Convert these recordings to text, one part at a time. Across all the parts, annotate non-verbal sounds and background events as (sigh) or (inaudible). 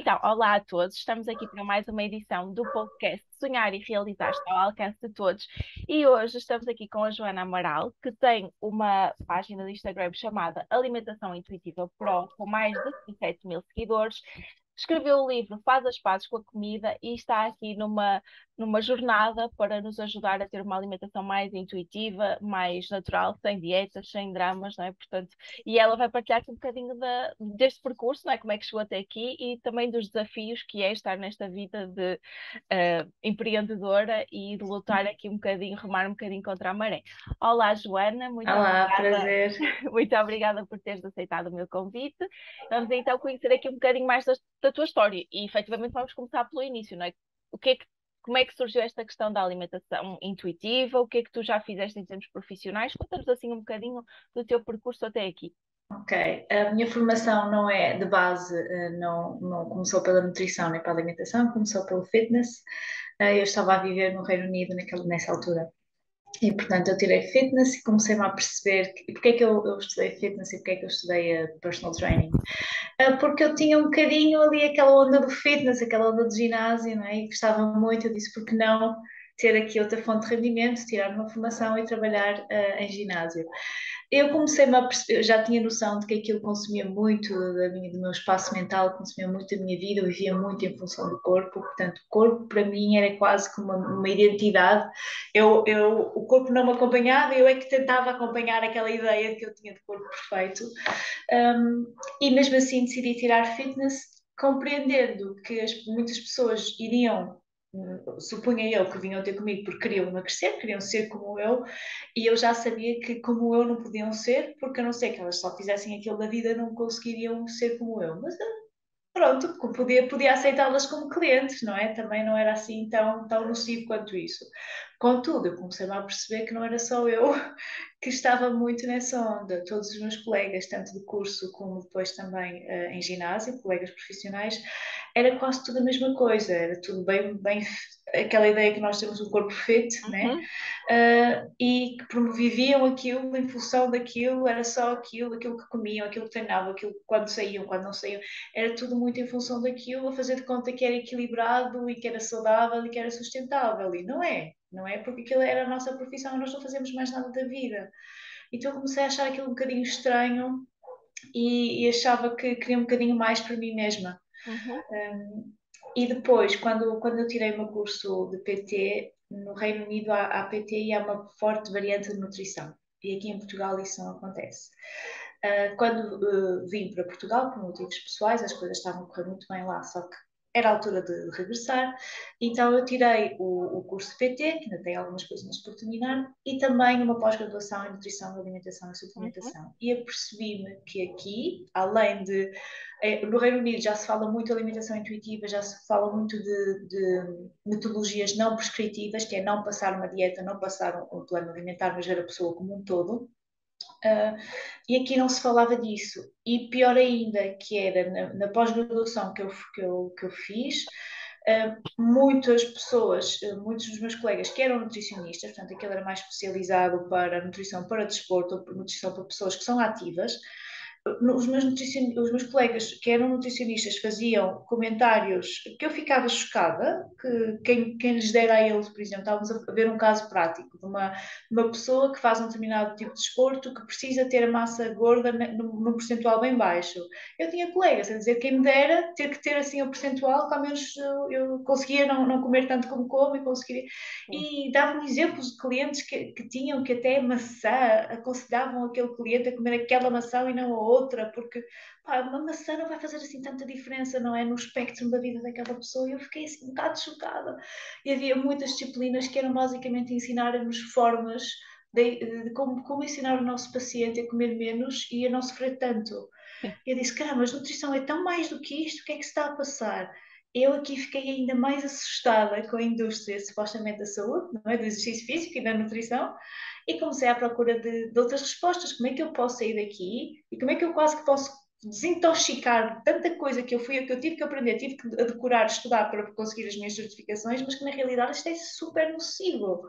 Então, olá a todos. Estamos aqui para mais uma edição do podcast Sonhar e Realizar está ao alcance de todos. E hoje estamos aqui com a Joana Amaral, que tem uma página de Instagram chamada Alimentação Intuitiva Pro, com mais de 17 mil seguidores escreveu o livro Faz as Pazes com a Comida e está aqui numa, numa jornada para nos ajudar a ter uma alimentação mais intuitiva, mais natural, sem dietas, sem dramas, não é? Portanto, e ela vai partilhar aqui um bocadinho da, deste percurso, não é? Como é que chegou até aqui e também dos desafios que é estar nesta vida de uh, empreendedora e de lutar aqui um bocadinho, remar um bocadinho contra a maré. Olá, Joana, muito Olá, obrigada. prazer. (laughs) muito obrigada por teres aceitado o meu convite. Vamos então conhecer aqui um bocadinho mais das da tua história. E efetivamente vamos começar pelo início, não é? O que é que, como é que surgiu esta questão da alimentação intuitiva? O que é que tu já fizeste em termos profissionais? Conta-nos assim um bocadinho do teu percurso até aqui. Ok, a minha formação não é de base, eh, não, não começou pela nutrição nem pela alimentação, começou pelo fitness. Eh, eu estava a viver no Reino Unido naquela, nessa altura e, portanto, eu tirei fitness e comecei-me a perceber que, porque é que eu, eu, estudei fitness e porque é que eu estudei uh, personal training. Uh, porque eu tinha um bocadinho ali aquela onda do fitness, aquela onda do ginásio, não é? E gostava muito, eu disse, porque não ter aqui outra fonte de rendimento, tirar uma formação e trabalhar uh, em ginásio eu comecei-me a perceber, já tinha noção de que aquilo consumia muito da minha, do meu espaço mental, consumia muito da minha vida, eu vivia muito em função do corpo, portanto, o corpo para mim era quase como uma, uma identidade. Eu, eu, o corpo não me acompanhava, eu é que tentava acompanhar aquela ideia de que eu tinha de corpo perfeito. Um, e mesmo assim decidi tirar fitness, compreendendo que as, muitas pessoas iriam supunha eu que vinham ter comigo porque queriam emagrecer, queriam ser como eu, e eu já sabia que como eu não podiam ser, porque eu não sei que elas só fizessem aquilo da vida não conseguiriam ser como eu, mas pronto, podia, podia aceitá-las como clientes, não é? Também não era assim tão, tão nocivo quanto isso. Contudo, eu comecei a perceber que não era só eu (laughs) que estava muito nessa onda. Todos os meus colegas, tanto de curso como depois também uh, em ginásio, colegas profissionais, era quase tudo a mesma coisa, era tudo bem, bem aquela ideia que nós temos um corpo né? uhum. né? Uh, e que promoviam aquilo em função daquilo, era só aquilo, aquilo que comiam, aquilo que treinavam, aquilo quando saíam, quando não saíam, era tudo muito em função daquilo, a fazer de conta que era equilibrado e que era saudável e que era sustentável, e não é, não é? Porque aquilo era a nossa profissão e nós não fazemos mais nada da vida. Então eu comecei a achar aquilo um bocadinho estranho e, e achava que queria um bocadinho mais para mim mesma. Uhum. Um, e depois, quando, quando eu tirei o meu curso de PT, no Reino Unido há, há PT e há uma forte variante de nutrição. E aqui em Portugal isso não acontece. Uh, quando uh, vim para Portugal, por motivos pessoais, as coisas estavam a correr muito bem lá, só que era a altura de, regressar, então eu tirei o, o, curso de PT, que ainda tem algumas coisas por terminar, e também uma pós-graduação em Nutrição, Alimentação e Suplementação. Uhum. E apercebi-me que aqui, além de. Eh, no Reino Unido já se fala muito de alimentação intuitiva, já se fala muito de, de metodologias não prescritivas, que é não passar uma dieta, não passar um, um plano alimentar, mas ver a pessoa como um todo. Uh, e aqui não se falava disso. E pior ainda, que era na, na pós-graduação que eu, que, eu, que eu fiz, uh, muitas pessoas, uh, muitos dos meus colegas que eram nutricionistas, portanto, aquele era mais especializado para nutrição para desporto, nutrição para pessoas que são ativas, os meus, os meus colegas que eram nutricionistas faziam comentários que eu ficava chocada, que quem, quem lhes dera a eles, por exemplo, estávamos a ver um caso prático de uma, uma pessoa que faz um determinado tipo de desporto que precisa ter a massa gorda num, percentual bem baixo. Eu tinha colegas a dizer quem me dera ter que ter assim o percentual, que ao menos eu, eu conseguia não, não comer tanto como como e conseguiria. E davam exemplos de clientes que, que tinham que até maçã aconselhavam aquele cliente a comer aquela maçã e não a outra porque pá, uma maçã não vai fazer assim tanta diferença, não é? No espectro da vida daquela pessoa. E eu fiquei assim um bocado chocada. E havia muitas disciplinas que eram basicamente ensinar-nos formas de, de como, como, ensinar o nosso paciente a comer menos e a não sofrer tanto. E eu disse, caramba, mas nutrição é tão mais do que isto, o que é que se está a passar? eu aqui fiquei ainda mais assustada com a indústria supostamente da saúde, não é? do exercício físico e da nutrição, e comecei à procura de, de outras respostas. Como é que eu posso sair daqui e como é que eu quase que posso desintoxicar tanta coisa que eu fui, que eu tive que aprender, tive que decorar, estudar para conseguir as minhas certificações, mas que na realidade isto é super nocivo.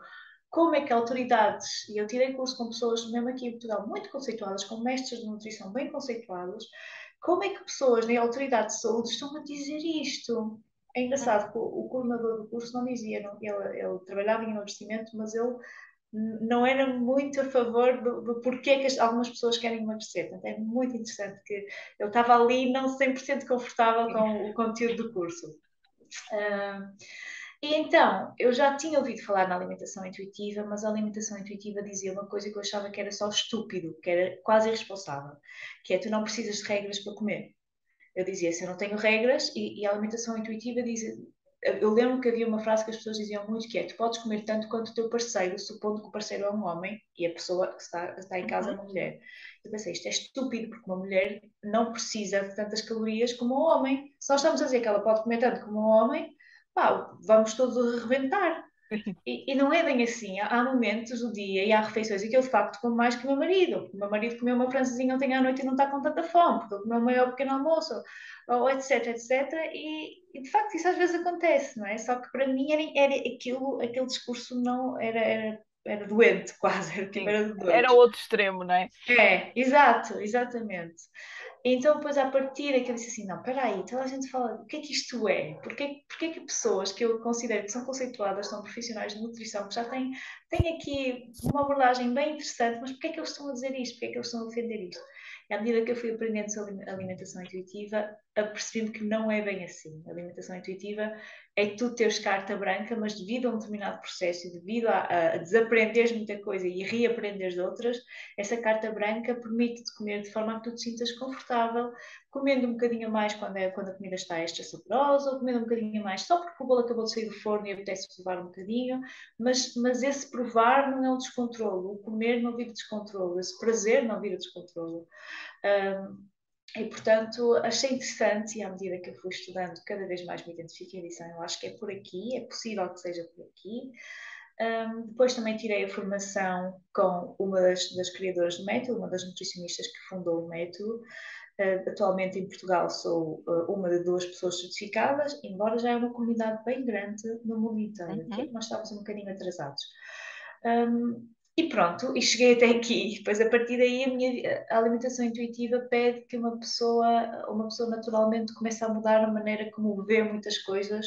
Como é que autoridades, e eu tirei curso com pessoas mesmo aqui em Portugal muito conceituadas, com mestres de nutrição bem conceituados, como é que pessoas na autoridade de saúde estão a dizer isto? É engraçado que o, coordenador do curso não dizia, não, ele, ele trabalhava em emagrecimento, mas ele não era muito a favor do, do porquê que as, algumas pessoas querem emagrecer. Portanto, é muito interessante que ele estava ali não 100% confortável com o conteúdo do curso. Uh, e então, eu já tinha ouvido falar na alimentação intuitiva, mas a alimentação intuitiva dizia uma coisa que eu achava que era só estúpido, que era quase irresponsável, que é tu não precisas de regras para comer. Eu dizia, se eu não tenho regras, e, e a alimentação intuitiva diz, eu lembro que havia uma frase que as pessoas diziam muito que é tu podes comer tanto quanto o teu parceiro, supondo que o parceiro é um homem e a pessoa que está, está em casa é uma mulher. Eu pensei, isto é estúpido, porque uma mulher não precisa de tantas calorias como um homem. Se nós estamos a dizer que ela pode comer tanto como um homem, pá, vamos todos arrebentar. (laughs) E, e, não é bem assim. Há, momentos do dia e há refeições em que eu de facto como mais que o meu marido. O meu marido comeu uma francesinha ontem à noite e não está com tanta fome, porque ele comeu o maior pequeno almoço, ou etc, etc. E, e, de facto isso às vezes acontece, não é? Só que para mim era, era aquilo, aquele discurso não era, era era doente, (laughs) quase, era, tipo, era doente. Era outro extremo, não é? É, exato, exatamente. Então, depois, a partir é que eu disse assim: não, peraí, toda a gente fala, o que é que isto é? Porquê, porquê que pessoas que eu considero que são conceituadas, são profissionais de nutrição, que já têm, têm aqui uma abordagem bem interessante, mas porquê é que eles estão a dizer isto? Porquê é que eles estão a defender isto? E à medida que eu fui aprendendo sobre alimentação intuitiva, apercebi-me que não é bem assim. A alimentação intuitiva é tu teres carta branca, mas devido a um determinado processo, devido a, a desaprenderes muita coisa e reaprenderes outras, essa carta branca permite-te comer de forma a que tu te sintas confortável, comendo um bocadinho mais quando, é, quando a comida está extra saborosa, ou comendo um bocadinho mais só porque o bolo acabou de sair do forno e apetece provar um bocadinho, mas, mas esse provar não é um descontrole, o comer não vira descontrole, esse prazer não vira descontrole. Um, e, portanto, achei interessante e à medida que eu fui estudando, cada vez mais me identifiquei e disse, ah, eu acho que é por aqui, é possível que seja por aqui. Um, depois também tirei a formação com uma das, das criadoras do método, uma das nutricionistas que fundou o método. Uh, atualmente em Portugal sou uh, uma de duas pessoas certificadas, embora já é uma comunidade bem grande no mundo inteiro, uhum. nós estávamos um bocadinho atrasados. Um, e pronto, e cheguei até aqui. Depois, a partir daí, a minha a alimentação intuitiva pede que uma pessoa, uma pessoa naturalmente comece a mudar a maneira como vê muitas coisas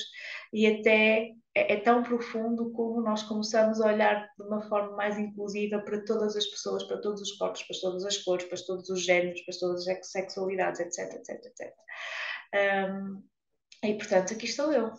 e até é, é tão profundo como nós começamos a olhar de uma forma mais inclusiva para todas as pessoas, para todos os corpos, para todas as cores, para todos os géneros, para todas as sexualidades, etc, etc, etc. Um, e portanto, aqui estou eu.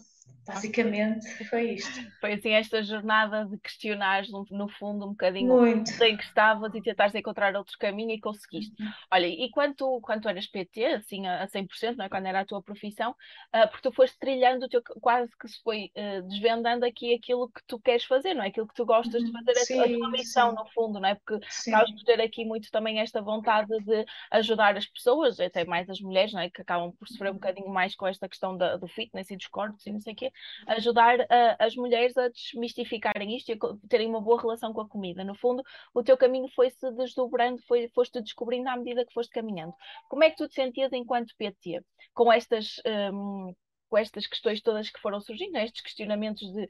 Basicamente foi isto. Foi assim esta jornada de questionar no, fundo um bocadinho Muito. em que estavas e tentares encontrar outro caminho e conseguiste. Uhum. Olha, e quando, quando eras PT, assim a, a 100%, não é? quando era a tua profissão, uh, porque tu foste trilhando, teu, quase que se foi uh, desvendando aqui aquilo que tu queres fazer, não é? Aquilo que tu gostas de uhum. fazer, sim, a, a tua missão sim. no fundo, não é? Porque acabas por ter aqui muito também esta vontade de ajudar as pessoas, até mais as mulheres, não é? Que acabam por sofrer um bocadinho mais com esta questão da, do fitness e dos corpos e não sei o quê, ajudar a, as mulheres a desmistificarem isto e a terem uma boa relação com a comida. No fundo, o teu caminho foi-se desdobrando, foi, foste descobrindo à medida que foste caminhando. Como é que tu te sentias enquanto PT com estas, um, com estas questões todas que foram surgindo, estes questionamentos de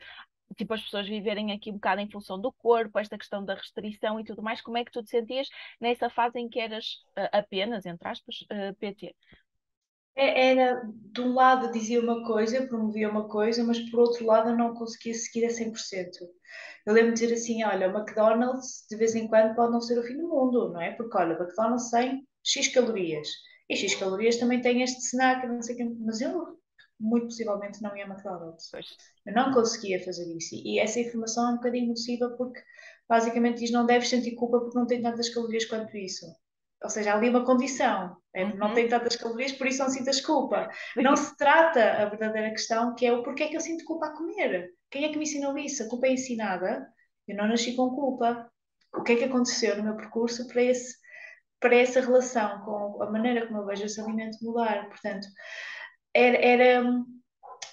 tipo as pessoas viverem aqui um bocado em função do corpo, esta questão da restrição e tudo mais, como é que tu te sentias nessa fase em que eras uh, apenas, entre aspas, uh, PT? É, era, de um lado dizia uma coisa, promovia uma coisa, mas por outro lado eu não conseguia seguir a 100%. Eu lembro de dizer assim, olha, o McDonald's de vez em quando pode não ser o fim do mundo, não é? Porque olha, o McDonald's tem X calorias, e X calorias também tem este snack, não sei o mas eu muito possivelmente não ia a McDonald's. Eu não conseguia fazer isso. E essa informação é um bocadinho nociva porque basicamente diz não deves sentir culpa porque não tem tantas calorias quanto isso ou seja, há ali uma condição, é, uhum. não tem tantas calorias, por isso não sintas culpa. Não se trata a verdadeira questão, que é o porquê é que eu sinto culpa a comer. Quem é que me ensinou isso? A culpa é ensinada, eu não nasci com culpa. O que é que aconteceu no meu percurso para, esse, para essa relação com a maneira como eu vejo esse alimento mudar? Portanto, era, era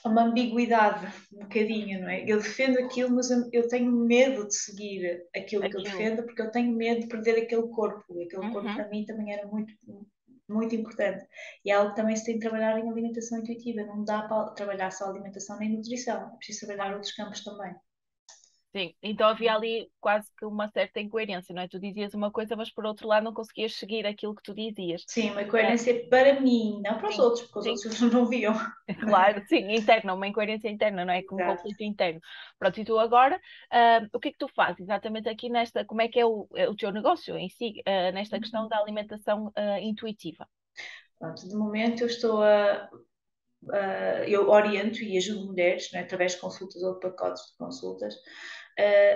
uma ambiguidade, um bocadinho, não é? Eu defendo aquilo, mas eu, tenho medo de seguir aquilo, aquilo, que eu defendo, porque eu tenho medo de perder aquele corpo. E aquele uhum. corpo para mim também era muito, muito importante. E é algo que também se tem de trabalhar em alimentação intuitiva. Não dá para trabalhar só alimentação nem nutrição, é preciso trabalhar outros campos também. Sim, então havia ali quase que uma certa incoerência, não é? Tu dizias uma coisa, mas por outro lado não conseguias seguir aquilo que tu dizias. Sim, uma incoerência é. para mim, não para os sim, outros, porque sim. os outros não viam. (laughs) Claro, sim, interna, uma incoerência interna, não é? Com um conflito interno. Pronto, e tu agora, uh, o que é que tu fazes exatamente aqui nesta, como é que é o, é o teu negócio em si, uh, nesta questão da alimentação uh, intuitiva? Pronto, de momento eu estou a eu oriento e ajudo mulheres, né, através de consultas ou de pacotes de consultas,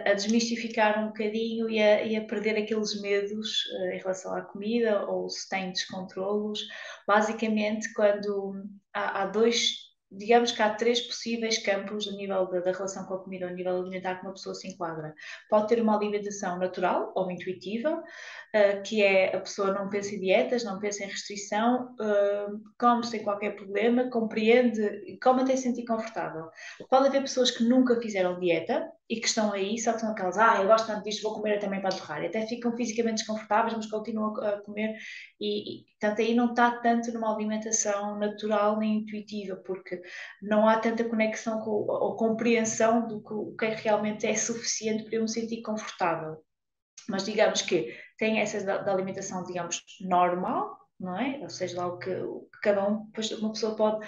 a desmistificar um bocadinho e a, e a perder aqueles medos uh, em relação à comida ou se têm descontrolos. Basicamente, quando há, há dois digamos que há três possíveis campos a nível da, da, relação com a comida, a nível alimentar que uma pessoa se enquadra. Pode ter uma alimentação natural ou intuitiva, uh, que é a pessoa não pensa em dietas, não pensa em restrição, uh, come sem qualquer problema, compreende, come até se sentir confortável. Pode haver pessoas que nunca fizeram dieta e que estão aí, só que são aquelas, ah, eu gosto tanto disto, vou comer também para torrar. E até ficam fisicamente desconfortáveis, mas continuam a comer. E, e portanto, aí não está tanto numa alimentação natural nem intuitiva, porque não há tanta conexão com, ou compreensão do que, o que é realmente é suficiente para eu me sentir confortável. Mas digamos que tem essa da, da alimentação, digamos, normal, não é? Ou seja, lá o que, que cada um, uma pessoa pode,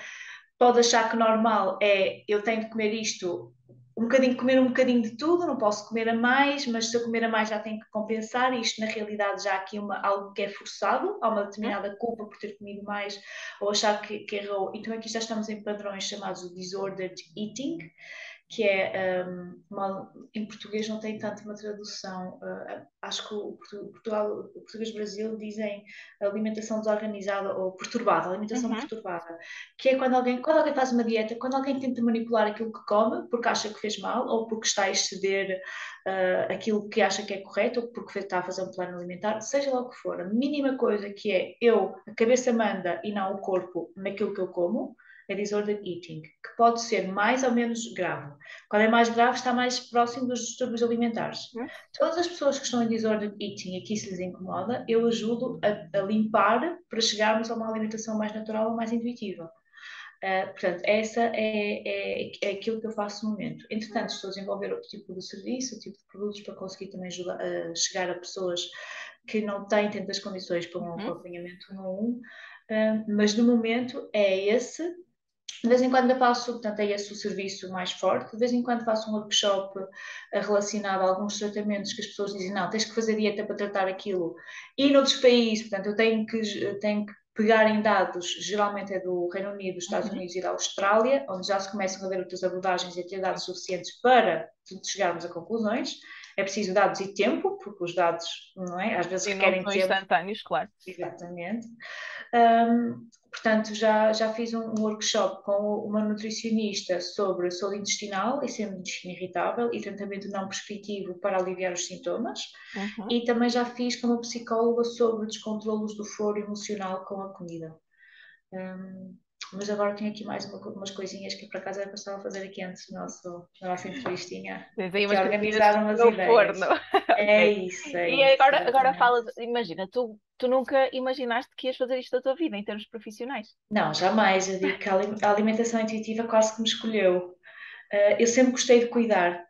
pode achar que normal é eu tenho de comer isto um bocadinho, comer um bocadinho de tudo, não posso comer a mais, mas se eu comer a mais já tenho que compensar, e isto na realidade já há aqui uma, algo que é forçado, há uma determinada culpa por ter comido mais, ou achar que, que errou. Então aqui já estamos em padrões chamados disordered eating, que é um, uma, em português não tem tanto uma tradução. Uh, acho que o, Portugal, o português Brasil dizem alimentação desorganizada ou perturbada, alimentação uhum. perturbada, que é quando alguém, quando alguém faz uma dieta, quando alguém tenta manipular aquilo que come porque acha que fez mal ou porque está a exceder uh, aquilo que acha que é correto ou porque está a fazer um plano alimentar, seja lá o que for, a mínima coisa que é eu, a cabeça manda e não o corpo naquilo que eu como é disorder eating, que pode ser mais ou menos grave. Quando é mais grave, está mais próximo dos distúrbios alimentares. Hum? Todas as pessoas que estão em disorder eating, aqui se lhes incomoda, eu ajudo a, a limpar para chegarmos a uma alimentação mais natural ou mais intuitiva. Uh, portanto, essa é, é, é aquilo que eu faço no momento. Entretanto, estou a desenvolver outro tipo de serviço, outro tipo de produtos para conseguir também ajudar a chegar a pessoas que não têm tantas condições para um uhum. acompanhamento um a um, uh, mas no momento é esse de vez em quando eu faço, portanto, é esse o serviço mais forte. De vez em quando faço um workshop eh, relacionado a alguns tratamentos que as pessoas dizem, não, tens que fazer dieta para tratar aquilo. E noutros países, portanto, eu tenho que, tenho que pegar em dados, geralmente é do Reino Unido, dos Estados uhum. Unidos e da Austrália, onde já se começam a ver outras abordagens e a ter dados suficientes para chegarmos a conclusões. É preciso dados e tempo, porque os dados, não é? Às vezes Sim, requerem não são tempo. instantâneos, claro. Exatamente. Um, portanto, já, já fiz um workshop com uma nutricionista sobre saúde intestinal e síndrome irritável e tratamento não prescritivo para aliviar os sintomas. Uhum. E também já fiz com uma psicóloga sobre descontrolos do foro emocional com a comida. Um, mas agora tenho aqui mais uma, umas coisinhas que por acaso eu estava a fazer aqui antes do nosso, da nossa entrevistinha. Que organizar umas ideias. Forno. É (laughs) isso, é E isso, agora, agora fala, imagina, tu, tu nunca imaginaste que ias fazer isto da tua vida em termos profissionais? Não, jamais. Eu digo que a alimentação intuitiva quase que me escolheu. Uh, eu sempre gostei de cuidar,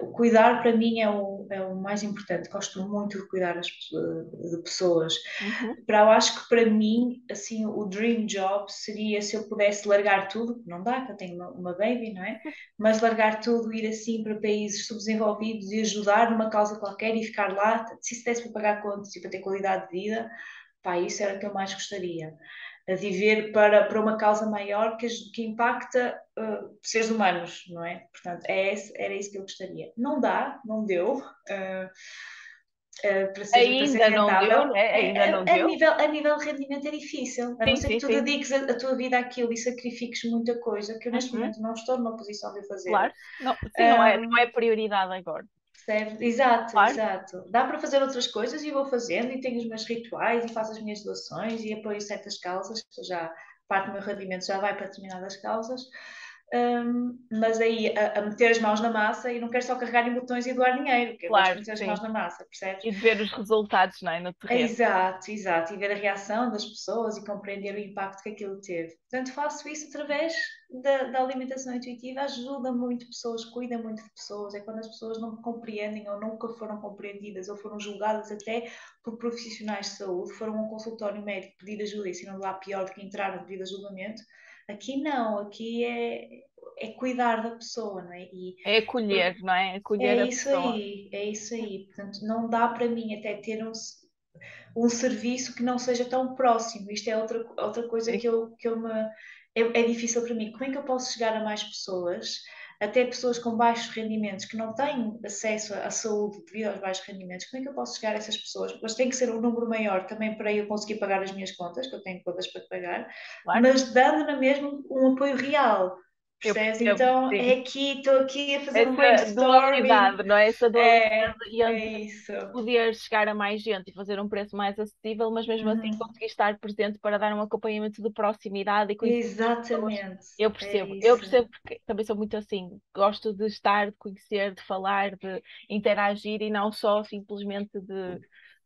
o cuidar para mim é o, é o mais importante. Gosto muito de cuidar de pessoas. Uhum. Para, eu acho que para mim, assim, o dream job seria se eu pudesse largar tudo, não dá, que eu tenho uma, uma baby, não é? (laughs) Mas largar tudo, ir assim para países subdesenvolvidos e ajudar numa causa qualquer e ficar lá, se isso desse para pagar contas e para ter qualidade de vida, pá, isso era o que eu mais gostaria a viver para, para uma causa maior que, que impacta uh, seres humanos, não é? Portanto, é esse, era isso que eu gostaria. Não dá, não deu. Uh, Uh, para ser, ainda para ser não deu, né? ainda a, não a, deu. Nível, a nível de rendimento é difícil, a sim, não ser sim, que tu sim. dediques a, a, tua vida àquilo e sacrifiques muita coisa, que eu neste uhum. momento não estou numa posição de fazer. Claro, não, não, é, não é prioridade agora. Certo? Exato, claro. exato. Dá para fazer outras coisas e vou fazendo e tenho os meus rituais e faço as minhas doações e apoio certas causas, que já parte do meu rendimento já vai para determinadas causas. um, mas aí a, a, meter as mãos na massa e não quero só carregar em botões e doar dinheiro, quero claro, meter sim. as mãos na massa, percebes? E ver os resultados não é, no terreno. Exato, exato, e ver a reação das pessoas e compreender o impacto que aquilo teve. Portanto, faço isso através da, da alimentação intuitiva, ajuda muito pessoas, cuida muito de pessoas, é quando as pessoas não compreendem ou nunca foram compreendidas ou foram julgadas até por profissionais de saúde, foram a um consultório médico pedir ajuda e se não lá pior do que entrar no pedido de julgamento, Aqui não, aqui é, é cuidar da pessoa, não é? E, é acolher, não é? Acolher é isso pessoa. aí, é isso aí. Portanto, não dá para mim até ter um, um serviço que não seja tão próximo. Isto é outra, outra coisa que eu, que eu me. É, é difícil para mim. Como é que eu posso chegar a mais pessoas? até pessoas com baixos rendimentos que não têm acesso à saúde devido aos baixos rendimentos, como é que eu posso chegar a essas pessoas? Mas tem que ser um número maior também para eu conseguir pagar as minhas contas, que eu tenho contas para pagar, claro. mas dando na mesma um apoio real. Percebes? Então sim. é aqui, estou aqui a fazer Essa um brainstorming. não é? Essa dualidade é, e é isso. poder chegar a mais gente e fazer um preço mais acessível, mas mesmo assim uhum. assim conseguir estar presente para dar um acompanhamento de proximidade e Exatamente. Eu percebo, é eu percebo porque também sou muito assim, gosto de estar, de conhecer, de falar, de interagir e não só simplesmente de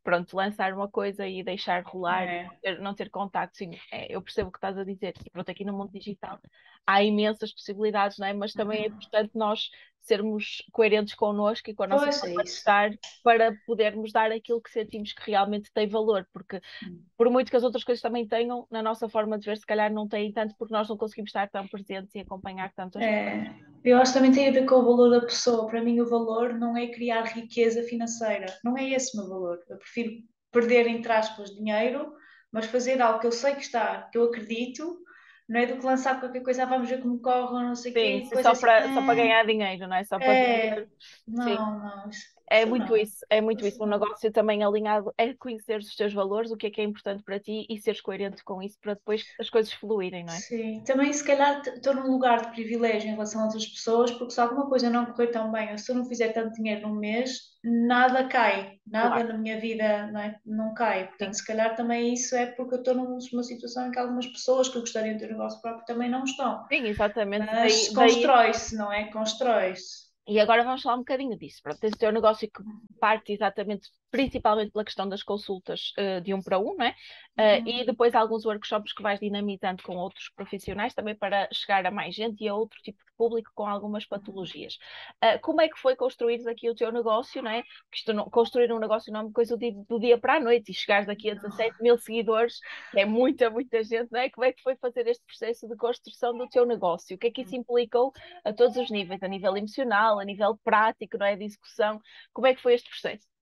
pronto, lançar uma coisa e deixar rolar, é. não, ter, não ter contato, sim, é, eu percebo o que estás a dizer, e pronto, aqui no mundo digital há imensas possibilidades, não é? Mas também é uhum. importante nós sermos coerentes connosco e com a nossa pois forma é de estar para podermos dar aquilo que sentimos que realmente tem valor, porque hum. por muito que as outras coisas também tenham, na nossa forma de ver, se calhar não têm tanto porque nós não conseguimos estar tão presentes e acompanhar tantas é, Eu acho que também tem a ver com o valor da pessoa. Para mim, o valor não é criar riqueza financeira, não é esse o meu valor. Eu prefiro perder, entre aspas, dinheiro, mas fazer algo que eu sei que está, que eu acredito não é do que lançar qualquer coisa, ah, vamos ver como corre, não sei o quê. Sim, só, assim, para, só para ganhar dinheiro, não é? Só para é, Não, não. É muito isso, é muito isso. Um negócio também alinhado é conhecer os teus valores, o que é que é importante para ti e seres coerente com isso para depois as coisas fluírem, não é? Sim, também se calhar estou num lugar de privilégio em relação a outras pessoas, porque se alguma coisa não correr tão bem, ou se eu não fizer tanto dinheiro num mês, nada cai, nada claro. na minha vida não, é? não cai. Portanto, Sim. se calhar também isso é porque eu estou numa situação em que algumas pessoas que gostariam de ter um negócio próprio também não estão. Sim, exatamente. Mas constrói-se, não é? Constrói-se. E agora vamos falar um bocadinho disso. Pronto, tens o teu negócio que parte exatamente principalmente pela questão das consultas uh, de um para um, não é? Uh, uhum. E depois alguns workshops que vais dinamizando com outros profissionais também para chegar a mais gente e a outro tipo de público com algumas patologias. Uh, como é que foi construir aqui o teu negócio, não é? Não, construir um negócio não é uma coisa do, do dia para a noite e chegares daqui a 17 mil seguidores, que é muita, muita gente, não é? Como é que foi fazer este processo de construção do teu negócio? O que é que isso implicou a todos os níveis, a nível emocional, a nível prático, não é? De execução? Como é que foi este processo?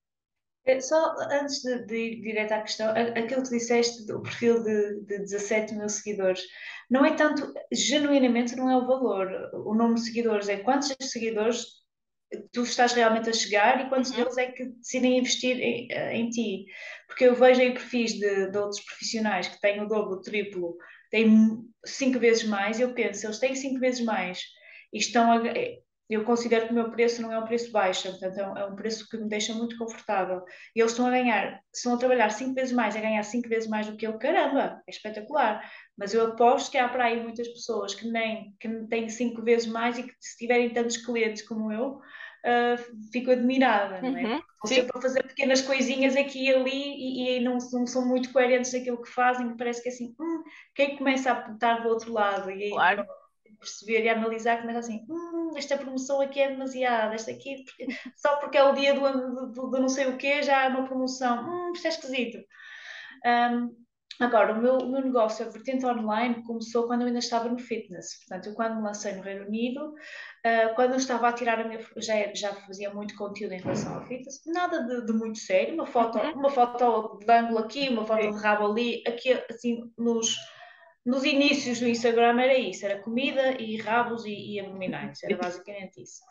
É, só antes de, de ir direto à questão, aquilo que disseste do perfil de, de 17 mil seguidores, não é tanto, genuinamente não é o valor, o número de seguidores, é quantos seguidores tu estás realmente a chegar e quantos uhum. deles é que decidem investir em, eh, em ti. Porque eu vejo aí perfis de, de outros profissionais que têm o dobro, o triplo, têm cinco vezes mais, e eu penso, eles têm cinco vezes mais e estão a, eu considero que o meu preço não é um preço baixo, portanto é um, é um, preço que me deixa muito confortável. E eles estão a ganhar, estão a trabalhar cinco vezes mais, a ganhar cinco vezes mais do que eu, caramba, é espetacular. Mas eu aposto que há para aí muitas pessoas que nem que têm cinco vezes mais e que se tiverem tantos clientes como eu, uh, fico admirada, não é? Uhum, sempre a fazer pequenas coisinhas aqui e ali e, e não, não, são muito coerentes naquilo que fazem, parece que é assim, hum, quem começa a estar do outro lado? E aí, claro perceber e analisar, começa assim, hum, esta promoção aqui é demasiada, esta aqui, porque, só porque é o dia do, do, do, não sei o quê, já é uma promoção, hum, isto é esquisito. Um, agora, o meu, o meu negócio, a vertente online, começou quando eu ainda estava no fitness, portanto, eu quando me lancei no Reino Unido, uh, quando eu estava a tirar a minha, já, já fazia muito conteúdo em relação ao fitness, nada de, de muito sério, uma foto, uhum. uma foto de ângulo aqui, uma foto de rabo ali, aqui assim, nos nos inícios do Instagram era isso, era comida e rabos e, e abdominais, era basicamente isso.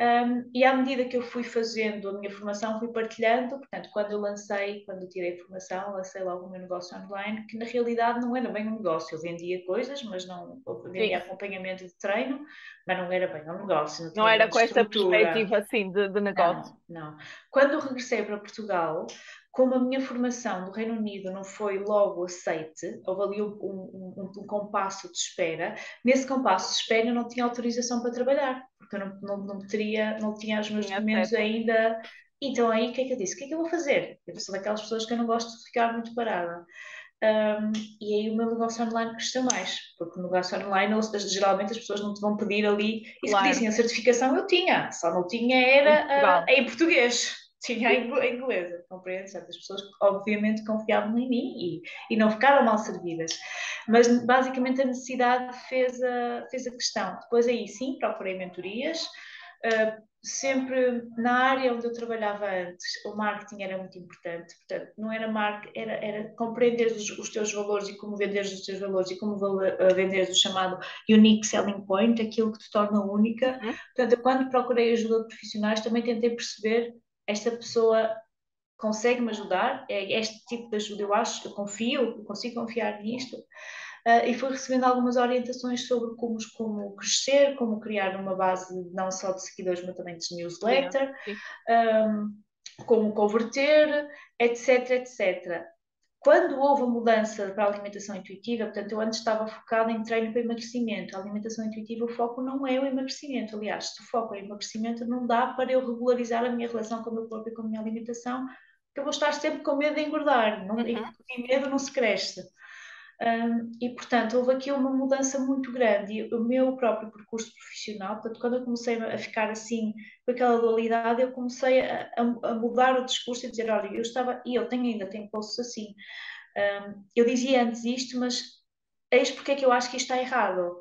Um, e à medida que eu fui fazendo a minha formação, fui partilhando, portanto, quando eu lancei, quando eu tirei a formação, lancei logo o meu negócio online, que na realidade não era bem um negócio, eu vendia coisas, mas não, vendia Sim. acompanhamento de treino, mas não era bem um negócio. Não, não era com essa perspectiva assim de, de negócio. Não, não. Quando regressei para Portugal, como a minha formação no Reino Unido não foi logo aceite, houve ali um, um, um, um compasso de espera, nesse compasso de espera eu não tinha autorização para trabalhar, porque eu não, não, não, teria, não tinha os meus Tinha documentos ainda. Então aí o que é que eu disse? O que é que eu vou fazer? Eu sou daquelas pessoas que eu não gosto de ficar muito parada. Um, e aí o meu negócio online cresceu mais, porque no negócio online geralmente as pessoas não te vão pedir ali, e se Claro. pedissem a certificação eu tinha, só não tinha era ah, em português, (laughs) tinha em ingl- em inglês, compreende? Certas pessoas obviamente confiavam em mim e, e não ficaram mal servidas, mas basicamente a necessidade fez a, fez a questão. Depois aí sim procurei mentorias, ah, sempre na área onde eu trabalhava antes, o marketing era muito importante. Portanto, não era marketing, era, era compreender os, os teus valores e como vender os teus valores e como vender o chamado unique selling point, aquilo que te torna única. Uhum. Portanto, quando procurei ajuda de profissionais, também tentei perceber esta pessoa consegue-me ajudar, é este tipo de ajuda eu acho, eu confio, eu consigo confiar nisto. Uh, e fui recebendo algumas orientações sobre como, como crescer, como criar uma base não só de seguidores, mas também de newsletter, um, como converter, etc, etc. Quando houve a mudança para a alimentação intuitiva, portanto, eu antes estava focada em treino para emagrecimento. A alimentação intuitiva, o foco não é o emagrecimento. Aliás, se o foco é o emagrecimento, não dá para eu regularizar a minha relação com o meu corpo e com a minha alimentação, porque eu vou estar sempre com medo de engordar. Não, Uhum. E medo não se cresce. Um, e, portanto, houve aqui uma mudança muito grande. E o meu próprio percurso profissional, portanto, quando eu comecei a ficar assim, com aquela dualidade, eu comecei a, a, mudar o discurso e dizer: olha, eu estava, e eu tenho ainda, tenho posts assim. Um, eu dizia antes isto, mas eis porque é que eu acho que isto está errado.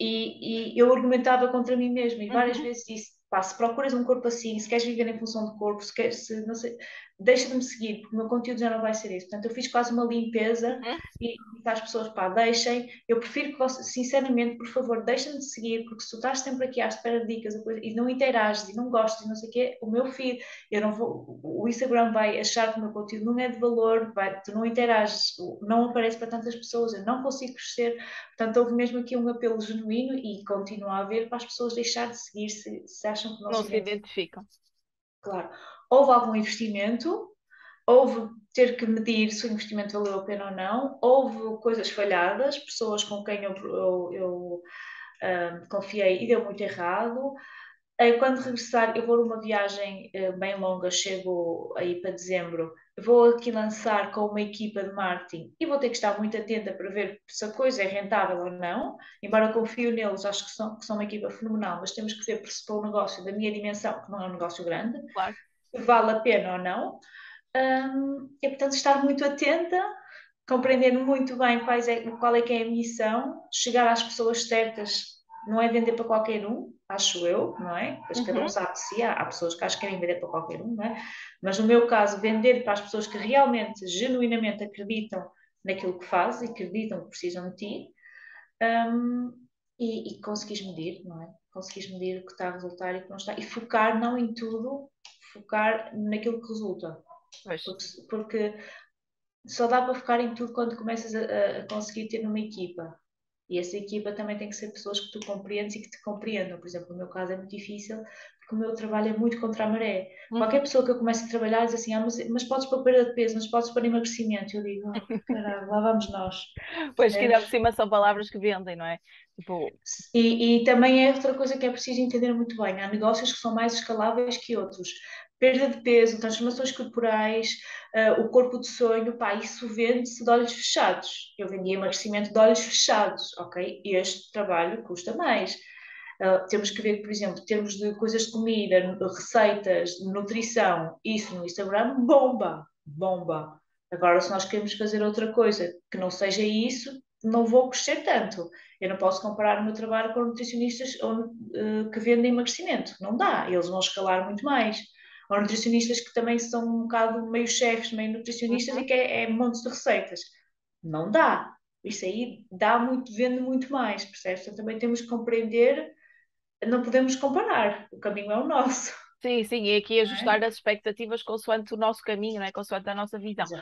E, e eu argumentava contra mim mesma e várias Uhum. vezes disse: pá, se procuras um corpo assim, se queres viver em função do corpo, se queres, se, não sei, deixa de me seguir, porque o meu conteúdo já não vai ser isso. Portanto, eu fiz quase uma limpeza Uhum. e disse às pessoas, pá, deixem, eu prefiro que vocês, sinceramente, por favor, deixem-me de seguir, porque se tu estás sempre aqui à espera de dicas e não interages e não gostas e não sei o quê, o meu feed, eu não vou, o Instagram vai achar que o meu conteúdo não é de valor, vai, tu não interages, não aparece para tantas pessoas, eu não consigo crescer, portanto, houve mesmo aqui um apelo genuíno e continua a haver para as pessoas deixar de seguir se, se acham que não, Não se identificam. Claro. Houve algum investimento, houve ter que medir se o investimento valeu a pena ou não, houve coisas falhadas, pessoas com quem eu, eu, eu um, confiei e deu muito errado. Quando regressar, eu vou numa viagem uh, bem longa, chego aí para dezembro, vou aqui lançar com uma equipa de marketing e vou ter que estar muito atenta para ver se a coisa é rentável ou não. Embora confio neles, acho que são, que são uma equipa fenomenal, mas temos que ver para o negócio da minha dimensão, que não é um negócio grande, Claro. Vale a pena ou não. Um, e portanto estar muito atenta, compreendendo muito bem quais é, qual é que é a missão, chegar às pessoas certas, não é vender para qualquer um, acho eu, não é? Cada Uhum. um sabe se há, há pessoas que acham que querem vender para qualquer um, não é? Mas no meu caso, vender para as pessoas que realmente, genuinamente acreditam naquilo que fazem, acreditam que precisam de ti, um, e, e conseguires medir, não é? Conseguires medir o que está a resultar e o que não está, e focar não em tudo, focar naquilo que resulta. Porque, porque só dá para focar em tudo quando começas a, a conseguir ter uma equipa. E essa equipa também tem que ser pessoas que tu compreendes e que te compreendam. Por exemplo, no meu caso é muito difícil porque o meu trabalho é muito contra a maré. Uhum. Qualquer pessoa que eu comece a trabalhar diz assim: ah, mas, mas podes para perda de peso, mas podes para emagrecimento. Eu digo: oh, (laughs) caralho, lá vamos nós. Pois que ainda por cima são palavras que vendem, não é? Tipo, E, e também é outra coisa que é preciso entender muito bem: há negócios que são mais escaláveis que outros. Perda de peso, transformações corporais, uh, o corpo de sonho, pá, isso vende-se de olhos fechados. Eu vendia emagrecimento de olhos fechados, ok? Este trabalho custa mais. Uh, temos que ver, por exemplo, termos de coisas de comida, receitas, nutrição, isso no Instagram, bomba, bomba. Agora, se nós queremos fazer outra coisa que não seja isso, não vou crescer tanto. Eu não posso comparar o meu trabalho com nutricionistas uh, que vendem emagrecimento. Não dá, eles vão escalar muito mais. Ou nutricionistas que também são um bocado meio chefes, meio nutricionistas Uhum. e que é, é montes de receitas. Não dá. Isso aí dá muito, vende muito mais, percebes? Então também temos que compreender, não podemos comparar, o caminho é o nosso. sim, sim, e aqui é? ajustar as expectativas consoante o nosso caminho, não é? Consoante a nossa visão. O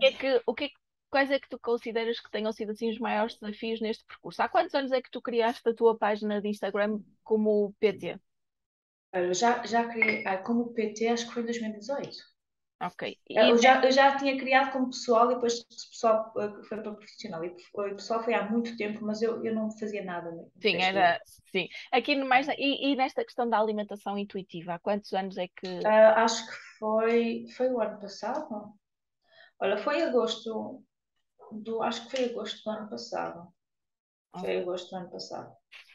que é Exatamente. que, o que é que- quais é que tu consideras que tenham sido assim os maiores desafios neste percurso? Há quantos anos é que tu criaste a tua página de Instagram como PT? Já, já criei, ah, como PT, acho que foi em 2018. Ok. E Eu já, eu já tinha criado como pessoal e depois pessoal eh, foi para profissional. E o pessoal foi há muito tempo, mas eu, eu não fazia nada. sim, era. Sim. Aqui no mais. E, e nesta questão da alimentação intuitiva, há quantos anos é que. Ah, acho que foi, foi o ano passado. Olha, foi agosto do, acho que foi agosto do ano passado. Foi agosto do ano passado.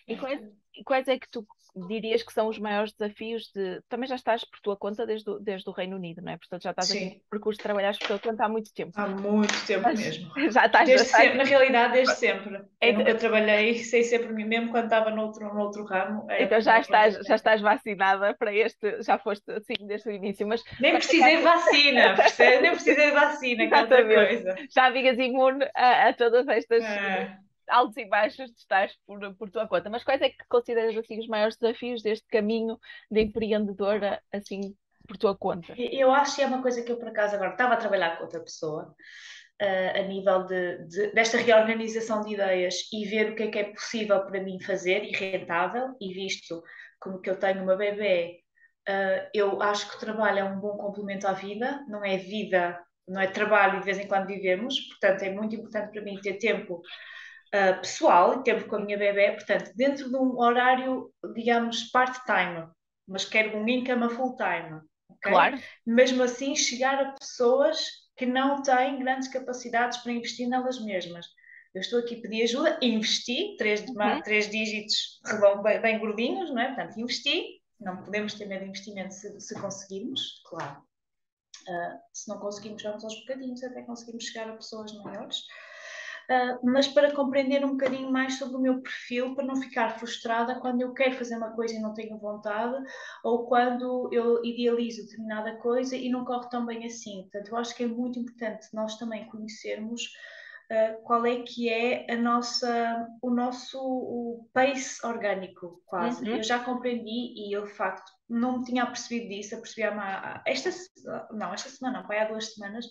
E quais, e quais é que tu dirias que são os maiores desafios de. Também já estás por tua conta desde o, desde o Reino Unido, não é? Portanto, já estás aqui Sim. no percurso de trabalhar por tua conta há muito tempo. Há muito tempo Mas mesmo. (laughs) Já estás Desde sempre, na realidade, desde sempre. É- Eu nunca trabalhei, (laughs) sei sempre mim mesmo quando estava noutro, noutro ramo. Então já estás, já estás vacinada para este, já foste assim desde o início, mas Nem precisei de (laughs) vacina, percebe? Nem precisei de vacina, que é outra coisa. já digas imune a, a todas estas É. altos e baixos estar por, por tua conta. Mas quais é que consideras assim os maiores desafios deste caminho de empreendedora assim por tua conta? Eu acho que é uma coisa que eu, por acaso, agora estava a trabalhar com outra pessoa, eh, a nível de, de- desta reorganização de ideias e ver o que é que é possível para mim fazer e rentável, e visto como que eu tenho uma bebê, eh, eu acho que o trabalho é um bom complemento à vida, não é vida, não é trabalho de vez em quando vivemos, portanto é muito importante para mim ter tempo uh, pessoal e tempo com a minha bebé, portanto, dentro de um horário, digamos, part-time, mas quero um income a full-time. ok? Claro, Mesmo assim, chegar a pessoas que não têm grandes capacidades para investir nelas mesmas. Eu estou aqui a pedir ajuda, investi, três, Uhum. três dígitos bem, bem gordinhos, não é? Portanto, investi, não podemos ter medo de investimento se, se conseguirmos, claro. Uh, se não conseguimos, vamos aos bocadinhos até conseguirmos chegar a pessoas maiores. Uh, mas para compreender um bocadinho mais sobre o meu perfil, para não ficar frustrada quando eu quero fazer uma coisa e não tenho vontade, ou quando eu idealizo determinada coisa e não corre tão bem assim. Portanto, eu acho que é muito importante nós também conhecermos uh, qual é que é a nossa, o nosso o pace orgânico, quase. Uhum. Eu já compreendi e eu, de facto, não me tinha percebido disso, apercebi há esta, não, esta semana, não, há duas semanas,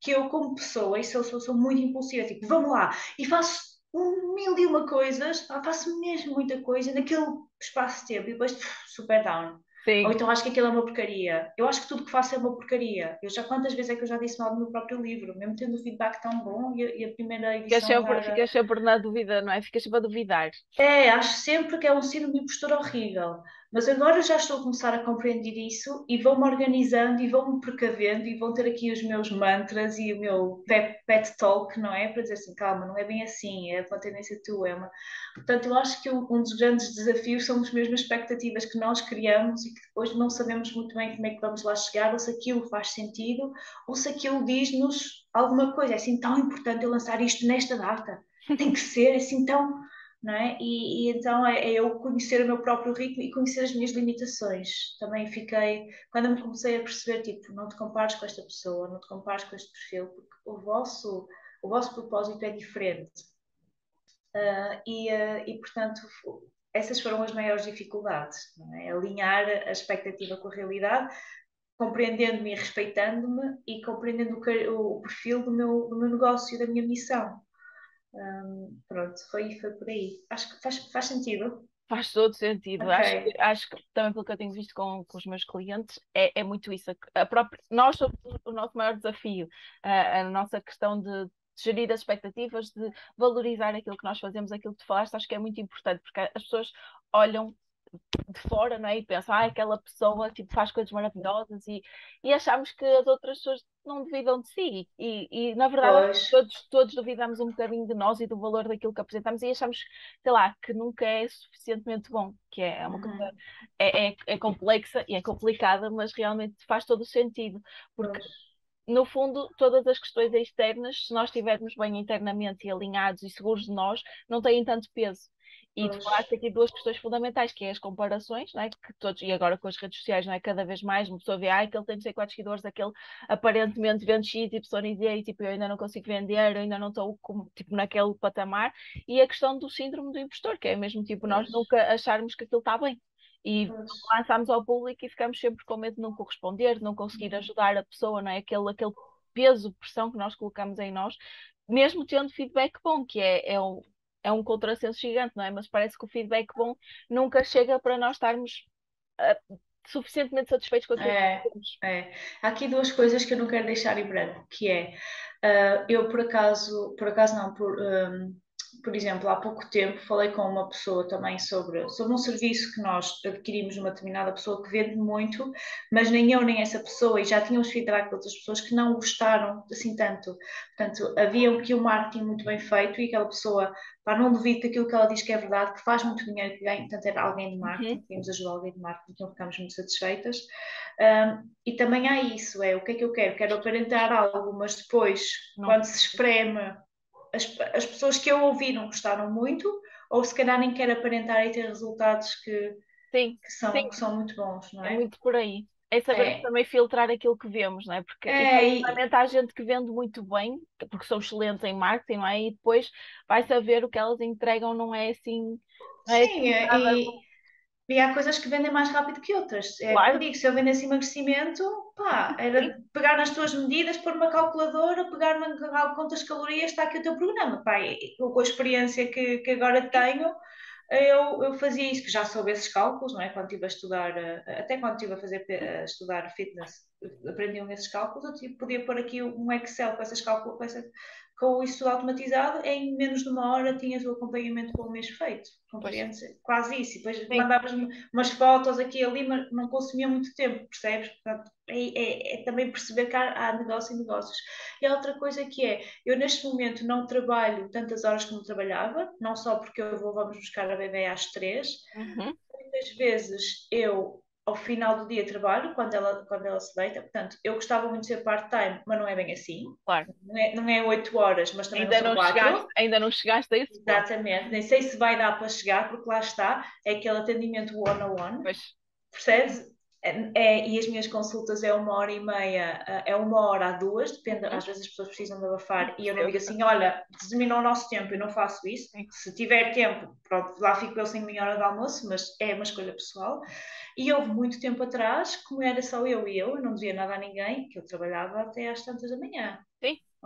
que eu, como pessoa, e se eu sou, sou muito impulsiva, tipo, vamos lá, e faço um mil e uma coisas, faço mesmo muita coisa naquele espaço de tempo, e depois super down. sim. Ou então acho que aquilo é uma porcaria. Eu acho que tudo que faço é uma porcaria. Eu já quantas vezes é que eu já disse mal do meu próprio livro, mesmo tendo o feedback tão bom e a, e a primeira edição. Ficas sempre, estar a- ficas sempre na dúvida, não é? Ficas sempre a duvidar. É, acho sempre que é um síndrome de impostura horrível. Mas agora já estou a começar a compreender isso e vou-me organizando e vou-me precavendo e vou ter aqui os meus mantras e o meu pet, pet talk, não é? Para dizer assim, calma, não é bem assim, é uma tendência tua, é uma... Portanto, eu acho que um dos grandes desafios são as mesmas expectativas que nós criamos e que depois não sabemos muito bem como é que vamos lá chegar, ou se aquilo faz sentido, ou se aquilo diz-nos alguma coisa. É assim tão importante eu lançar isto nesta data. Tem que ser assim tão é? E, e então é, é eu conhecer o meu próprio ritmo e conhecer as minhas limitações. Também fiquei, quando me comecei a perceber, tipo, não te compares com esta pessoa, não te compares com este perfil, porque o vosso, o vosso propósito é diferente. Ah, e, ah, e, portanto, essas foram as maiores dificuldades, é? Alinhar a expectativa com a realidade, compreendendo-me e respeitando-me e compreendendo o, o perfil do meu, do meu negócio e da minha missão. Hum, pronto, foi, foi por aí. Acho que faz, faz sentido. Faz todo sentido. Ok. Acho que, acho que também pelo que eu tenho visto com, com os meus clientes, é, é muito isso. A própria, nós somos o nosso maior desafio, a, a nossa questão de gerir as expectativas, de valorizar aquilo que nós fazemos, aquilo que tu falaste, acho que é muito importante, porque as pessoas olham de fora, não é? E pensam, ah, aquela pessoa tipo, faz coisas maravilhosas e, e achamos que as outras pessoas não duvidam de si. E, e na verdade, Pois. todos, todos duvidamos um bocadinho de nós e do valor daquilo que apresentamos e achamos, sei lá, que nunca é suficientemente bom, que é uma coisa, Uhum. é, é, é complexa e é complicada, mas realmente faz todo o sentido, porque Pois. No fundo, todas as questões externas, se nós estivermos bem internamente e alinhados e seguros de nós, não têm tanto peso. E tu falaste aqui duas questões fundamentais, que é as comparações, não é? que todos, e agora com as redes sociais, não é? Cada vez mais uma pessoa vê, ah, aquele tem não sei quantos seguidores, aquele aparentemente vende X, Y e Z, e tipo, eu ainda não consigo vender, eu ainda não estou tipo, naquele patamar. E a questão do síndrome do impostor, que é mesmo tipo, nós nunca acharmos que aquilo está bem. E lançamos ao público e ficamos sempre com medo de não corresponder, de não conseguir Uhum. ajudar a pessoa, não é? Aquele, aquele peso, pressão que nós colocamos em nós, mesmo tendo feedback bom, que é, é, um, é um contrassenso gigante, não é? Mas parece que o feedback bom nunca chega para nós estarmos a suficientemente satisfeitos com aquilo É. que temos. É. Há aqui duas coisas que eu não quero deixar em branco, que é, ah, eu por acaso, por acaso não, por, ahm, por exemplo, há pouco tempo falei com uma pessoa também sobre, sobre um serviço que nós adquirimos de uma determinada pessoa que vende muito, mas nem eu nem essa pessoa, e já tínhamos feedback de outras pessoas que não gostaram assim tanto. Portanto, havia aqui um marketing muito bem feito e aquela pessoa, pá, não duvido que aquilo que ela diz que é verdade, que faz muito dinheiro, que ganha, portanto era alguém de marketing, Uhum. queríamos ajudar alguém de marketing, então ficámos muito satisfeitas. Um, e também há isso, é o que é que eu quero? Quero aparentar algo, mas depois, Não. quando se espreme, as, as pessoas que eu ouvi não gostaram muito, ou se calhar nem quero aparentar e ter resultados que, Sim, que são, Sim. que são muito bons, não é é? muito por aí. É saber É. também filtrar aquilo que vemos, não é? Porque É, e- efetivamente há gente que vende muito bem, porque são excelentes em marketing, não é? E depois vai saber o que elas entregam, não é assim. Não é Sim, assim é, e, e há coisas que vendem mais rápido que outras. É Claro. como eu digo, se eu vendesse emagrecimento, pá, era pegar nas tuas medidas, pôr uma calculadora, pegar na de calorias, está aqui o teu programa. Pá, eu, com a experiência que, que agora tenho, eu, eu fazia isso, que já soube esses cálculos, não é? Quando estive a estudar, eh, até quando estive a fazer, a estudar fitness, aprendiam esses cálculos, eu podia pôr aqui um Excel com essas cálculos, com, essa, com isso tudo automatizado, em menos de uma hora tinhas o acompanhamento com o mês feito. Compreendes? Quase isso. E depois Sim. mandavas-me umas fotos aqui e ali, mas não consumia muito tempo, percebes? Portanto, é, é- é também perceber que há, há negócio e negócios. E há outra coisa que é, eu neste momento não trabalho tantas horas como trabalhava, não só porque eu vou, vamos buscar a bebê às três, Uhum. muitas vezes eu ao final do dia trabalho, quando ela, quando ela se deita, portanto, eu gostava muito de ser part-time, mas não é bem assim. Claro. Não é, não é 8 horas, mas também Ainda não não, são 4. chegaste, ainda não chegaste a ponto. Exatamente, nem sei se vai dar para chegar, porque lá está, é aquele atendimento one-on-one, Pois, percebes? É, é- e as minhas consultas é uma hora e meia, é uma hora a duas, depende, Uhum. às vezes as pessoas precisam de abafar, e eu não digo assim, olha, terminou o nosso tempo, eu não faço isso, se tiver tempo, pronto, lá fico eu sem minha hora de almoço, mas é uma escolha pessoal, e houve muito tempo atrás, como era só eu e eu, eu não dizia nada a ninguém, que eu trabalhava até às tantas da manhã.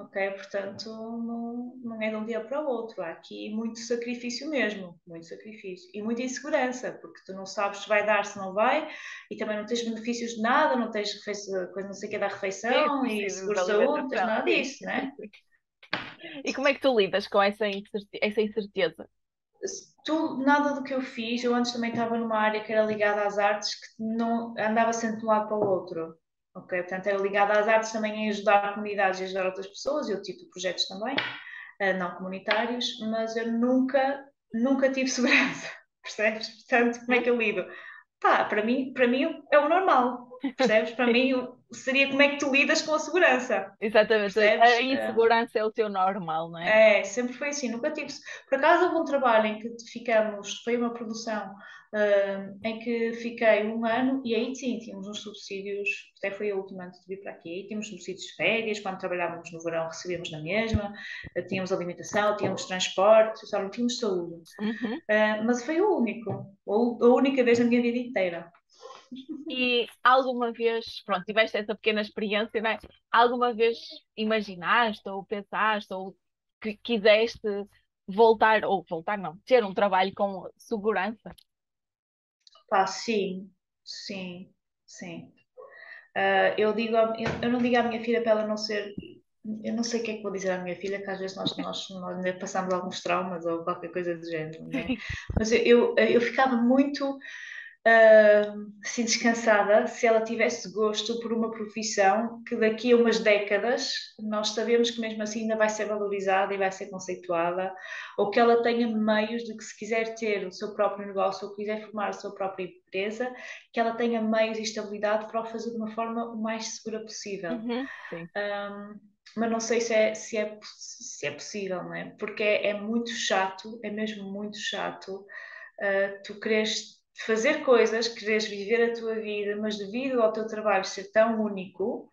Ok, portanto, não, não é de um dia para o outro. Há aqui muito sacrifício mesmo, muito sacrifício. E muita insegurança, porque tu não sabes se vai dar, se não vai, e também não tens benefícios de nada, não tens refeição, coisa não sei o que da refeição, Sim, e seguro saúde, não tens nada disso, né? (laughs) E como é que tu lidas com essa, incerte- essa incerteza? Tudo, nada do que eu fiz, eu antes também estava numa área que era ligada às artes, que não andava sempre de um lado para o outro. Ok, portanto, era ligada às artes também em ajudar comunidades e ajudar outras pessoas, e outro tipo projetos também, eh, não comunitários, mas eu nunca, nunca tive (laughs) segurança, percebes? Portanto, como é que eu lido? Pá, para mim, para mim é o normal, percebes? Para mim seria como é que tu lidas com a segurança. Exatamente. Percebes? A insegurança é o teu normal, não é? É, sempre foi assim, nunca tive. Por acaso houve um trabalho em que ficamos, foi uma produção ah, em que fiquei um ano e aí sim tínhamos uns subsídios, até foi a última antes de vir para aqui, tínhamos subsídios de férias, quando trabalhávamos no verão recebíamos na mesma, ah, tínhamos alimentação, tínhamos transporte, só não tínhamos saúde. Uhum. Ah, mas foi o único, a única vez na minha vida inteira. E alguma vez, pronto, tiveste essa pequena experiência, não é? Alguma vez imaginaste ou pensaste ou que quiseste voltar, ou voltar não, ter um trabalho com segurança? Pá, sim, sim, sim. Ah, eu digo, à- eu, eu não digo à minha filha para ela não ser. Eu não sei o que é que vou dizer à minha filha, que às vezes nós, nós, nós passamos alguns traumas ou qualquer coisa do género, né? (laughs) Mas eu, eu, eu ficava muito ah, assim descansada se ela tivesse gosto por uma profissão que daqui a umas décadas nós sabemos que mesmo assim ainda vai ser valorizada e vai ser conceituada, ou que ela tenha meios de que se quiser ter o seu próprio negócio ou quiser formar a sua própria empresa, que ela tenha meios e estabilidade para o fazer de uma forma o mais segura possível. Uhum, sim. Um, mas não sei se é, se é, se é possível, não é? Porque é, é muito chato, é mesmo muito chato uh, tu queres fazer coisas, queres viver a tua vida, mas devido ao teu trabalho ser tão único,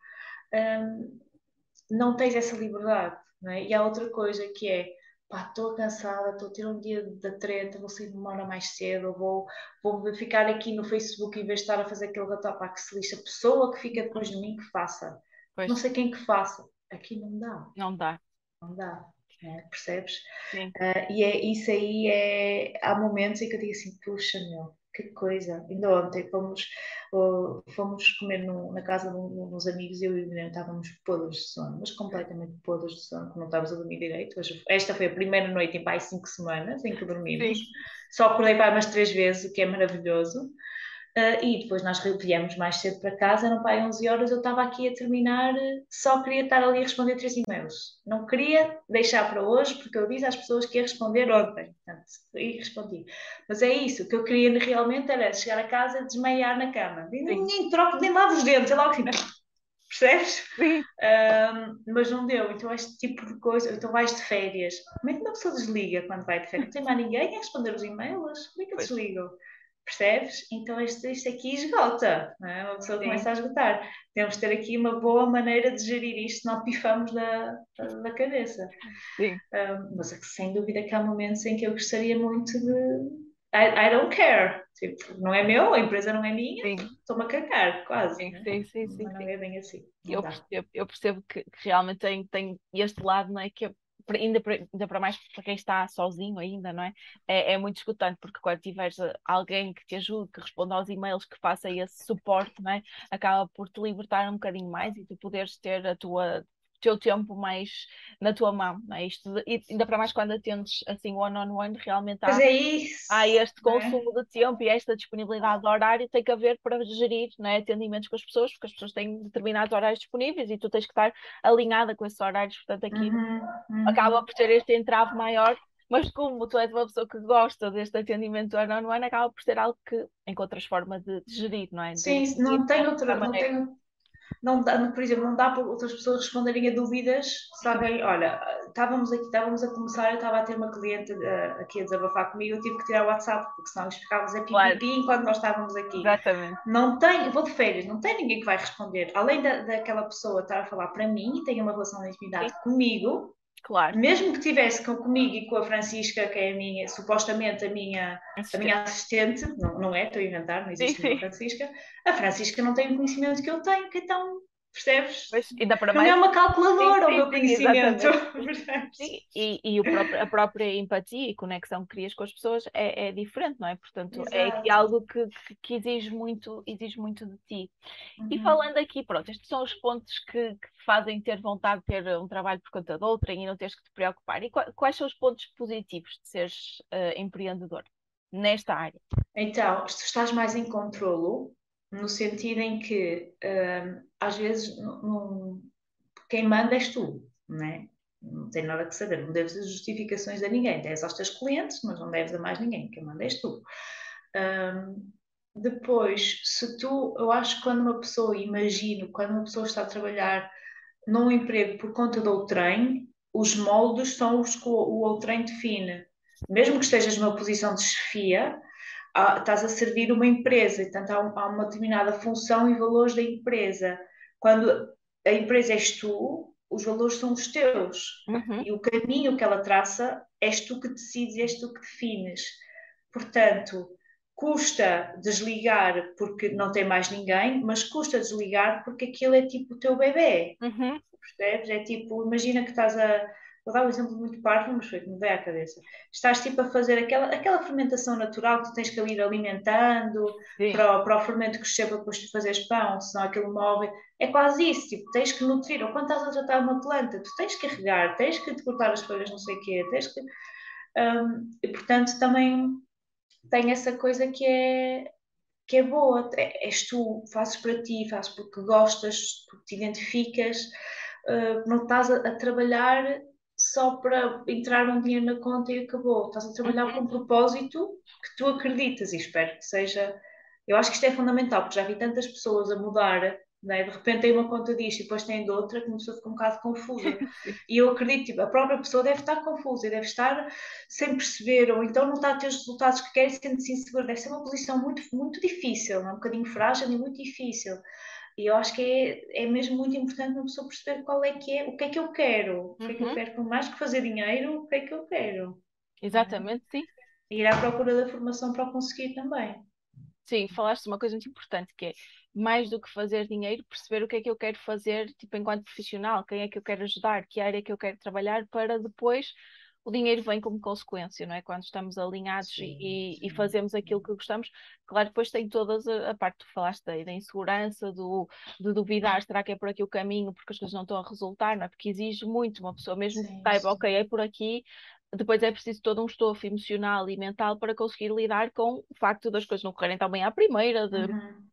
um, não tens essa liberdade, não é? E há outra coisa que é, pá, estou cansada, estou a ter um dia da treta, vou sair de uma hora mais cedo, vou, vou ficar aqui no Facebook em vez de estar a fazer aquele gato para que se lixa. A pessoa que fica depois de mim que faça. Pois, Não sei quem que faça. Aqui não dá, não dá. não dá. né? Percebes? Sim. Ah, e é, isso aí é. Há momentos em que eu digo assim: puxa, meu, que coisa. Ainda ontem fomos, uh, fomos comer no, na casa de uns amigos e eu e o Guilherme estávamos podres de sono, mas completamente podres de sono, não estávamos a dormir direito. Hoje, esta foi a primeira noite em mais cinco semanas em que dormimos. Sim. Só acordei para umas três vezes, o que é maravilhoso. Uh, e depois nós viemos mais cedo para casa, não pai 11 horas, eu estava aqui a terminar, só queria estar ali a responder três e-mails. Não queria deixar para hoje, porque eu disse às pessoas que ia responder ontem, portanto, e respondi. Mas é isso, o que eu queria realmente era chegar a casa e desmaiar na cama. Nem, nem troco, nem lavo os dentes, é logo assim, percebes? Sim. Um, mas não deu, então este tipo de coisa, então vais de férias. Como é que uma pessoa desliga quando vai de férias? Não tem mais ninguém a responder os e-mails? Como é que eu desligo? Percebes? Então isto, isto aqui esgota, não é? Uma pessoa Sim. começa a esgotar. Temos de ter aqui uma boa maneira de gerir isto, não pifamos da, da cabeça. Sim. Um, mas sem dúvida que há momentos em que eu gostaria muito de. I, I don't care. Tipo, não é meu, a empresa não é minha, estou-me a cagar, quase. Sim, né? sim, sim, sim, Mas não é bem assim. Eu percebo, eu percebo, que, que realmente tem, tem este lado, não é? Que ainda, ainda para mais para quem está sozinho ainda, não é? É, é muito escutante, porque quando tiveres eh, alguém que te ajude, que responda aos e-mails, que faça esse suporte, não é? Acaba por te libertar um bocadinho mais e tu poderes ter a tua teu tempo mais na tua mão, não é? Isto, e ainda para mais quando atendes assim one-on-one, on one, realmente há, é há este é? consumo é? de tempo e esta disponibilidade de horário tem que haver para gerir não é? atendimentos com as pessoas, porque as pessoas têm determinados horários disponíveis e tu tens que estar alinhada com esses horários, portanto aqui uhum, uhum. acaba por ter este entrave maior mas como tu és uma pessoa que gosta deste atendimento one-on-one, on one, acaba por ser algo que encontras forma de, de gerir, não é? De, Sim, não tem outra, não tem, não dá, por exemplo, não dá para outras pessoas responderem a dúvidas se alguém, olha, estávamos aqui, estávamos a começar, eu estava a ter uma cliente uh, aqui a desabafar comigo, eu tive que tirar o WhatsApp, porque senão nós ficávamos a pipi claro. enquanto nós estávamos aqui. Exatamente. Não tem, vou de férias, não tem ninguém que vai responder, além da, daquela pessoa estar a falar para mim e tem uma relação de intimidade Sim. comigo, Claro. Mesmo que tivesse com, comigo e com a Francisca, que é a minha, supostamente a minha, a minha assistente, não, não é, estou a inventar, não existe sim, sim. Francisca, a Francisca não tem o conhecimento que eu tenho, que então Percebes? Pois, ainda para mais... Não é uma calculadora sim, sim, o meu conhecimento. Sim, e, e o próprio, a própria empatia e conexão que crias com as pessoas é, é diferente, não é? Portanto, é Exato. é algo que, que, exige, muito, exige muito de ti. Uhum. E falando aqui, pronto, estes são os pontos que, que fazem ter vontade de ter um trabalho por conta de outrem e não teres que te preocupar. E quais são os pontos positivos de seres uh, empreendedor nesta área? Então, tu estás mais em controlo, no sentido em que hum, às vezes não, quem manda és tu, não é? Não tem nada que saber, não deves as justificações a ninguém, deves aos teus clientes, mas não deves a mais ninguém, quem manda és tu. Um, depois, se tu, eu acho que quando uma pessoa, imagino, quando uma pessoa está a trabalhar num emprego por conta do trem, os moldes são os que o, o trem define. Mesmo que estejas numa posição de chefia, estás a servir uma empresa, portanto há, há, uma determinada função e valores da empresa. Quando a empresa és tu, os valores são os teus. Uhum. E o caminho que ela traça, és tu que decides, és tu que defines. Portanto, custa desligar porque não tem mais ninguém, mas custa desligar porque aquilo é tipo o teu bebê. Uhum. Percebes? É tipo, imagina que estás a Vou dar um exemplo muito parvo, mas foi que me veio à cabeça. Estás tipo a fazer aquela, aquela fermentação natural que tu tens que ir alimentando para o, para o fermento que chega depois de fazeres pão, senão aquilo morre. É quase isso, tipo, tens que nutrir. Ou quando estás a tratar uma planta, tu tens que regar, tens que cortar as folhas, não sei o quê, tens que. Um, e portanto também tem essa coisa que é, que é boa. É, és tu, fazes para ti, fazes porque gostas, porque te identificas, uh, não estás a, a trabalhar só para entrar um dinheiro na conta e acabou. Estás a trabalhar uhum. com um propósito que tu acreditas e espero que seja. Eu acho que isto é fundamental, porque já vi tantas pessoas a mudar, né? de repente tem uma conta disto e depois tem de outra, que uma pessoa fica um bocado confusa. (laughs) e eu acredito, tipo, a própria pessoa deve estar confusa e deve estar sem perceber, ou então não está a ter os resultados que quer e sente-se insegura. Deve ser uma posição muito, muito difícil, é? um bocadinho frágil e muito difícil. E eu acho que é, é mesmo muito importante uma pessoa perceber qual é que é, o que é que eu quero, o que é que eu uhum. quero, mais que fazer dinheiro, o que é que eu quero. Exatamente, sim. E ir à procura da formação para conseguir também. Sim, falaste uma coisa muito importante que é mais do que fazer dinheiro, perceber o que é que eu quero fazer, tipo, enquanto profissional, quem é que eu quero ajudar, que área é que eu quero trabalhar, para depois o dinheiro vem como consequência, não é? Quando estamos alinhados Sim, e, e sim, fazemos sim. aquilo que gostamos, claro, depois tem todas a, parte que tu falaste da, da insegurança, do, de duvidar, será que é por aqui o caminho, porque as coisas não estão a resultar, não é? Porque exige muito uma pessoa, mesmo que Sim, saiba, sim. ok, é por aqui, depois é preciso todo um estofo emocional e mental para conseguir lidar com o facto das coisas não correrem tão bem à primeira, de Uhum.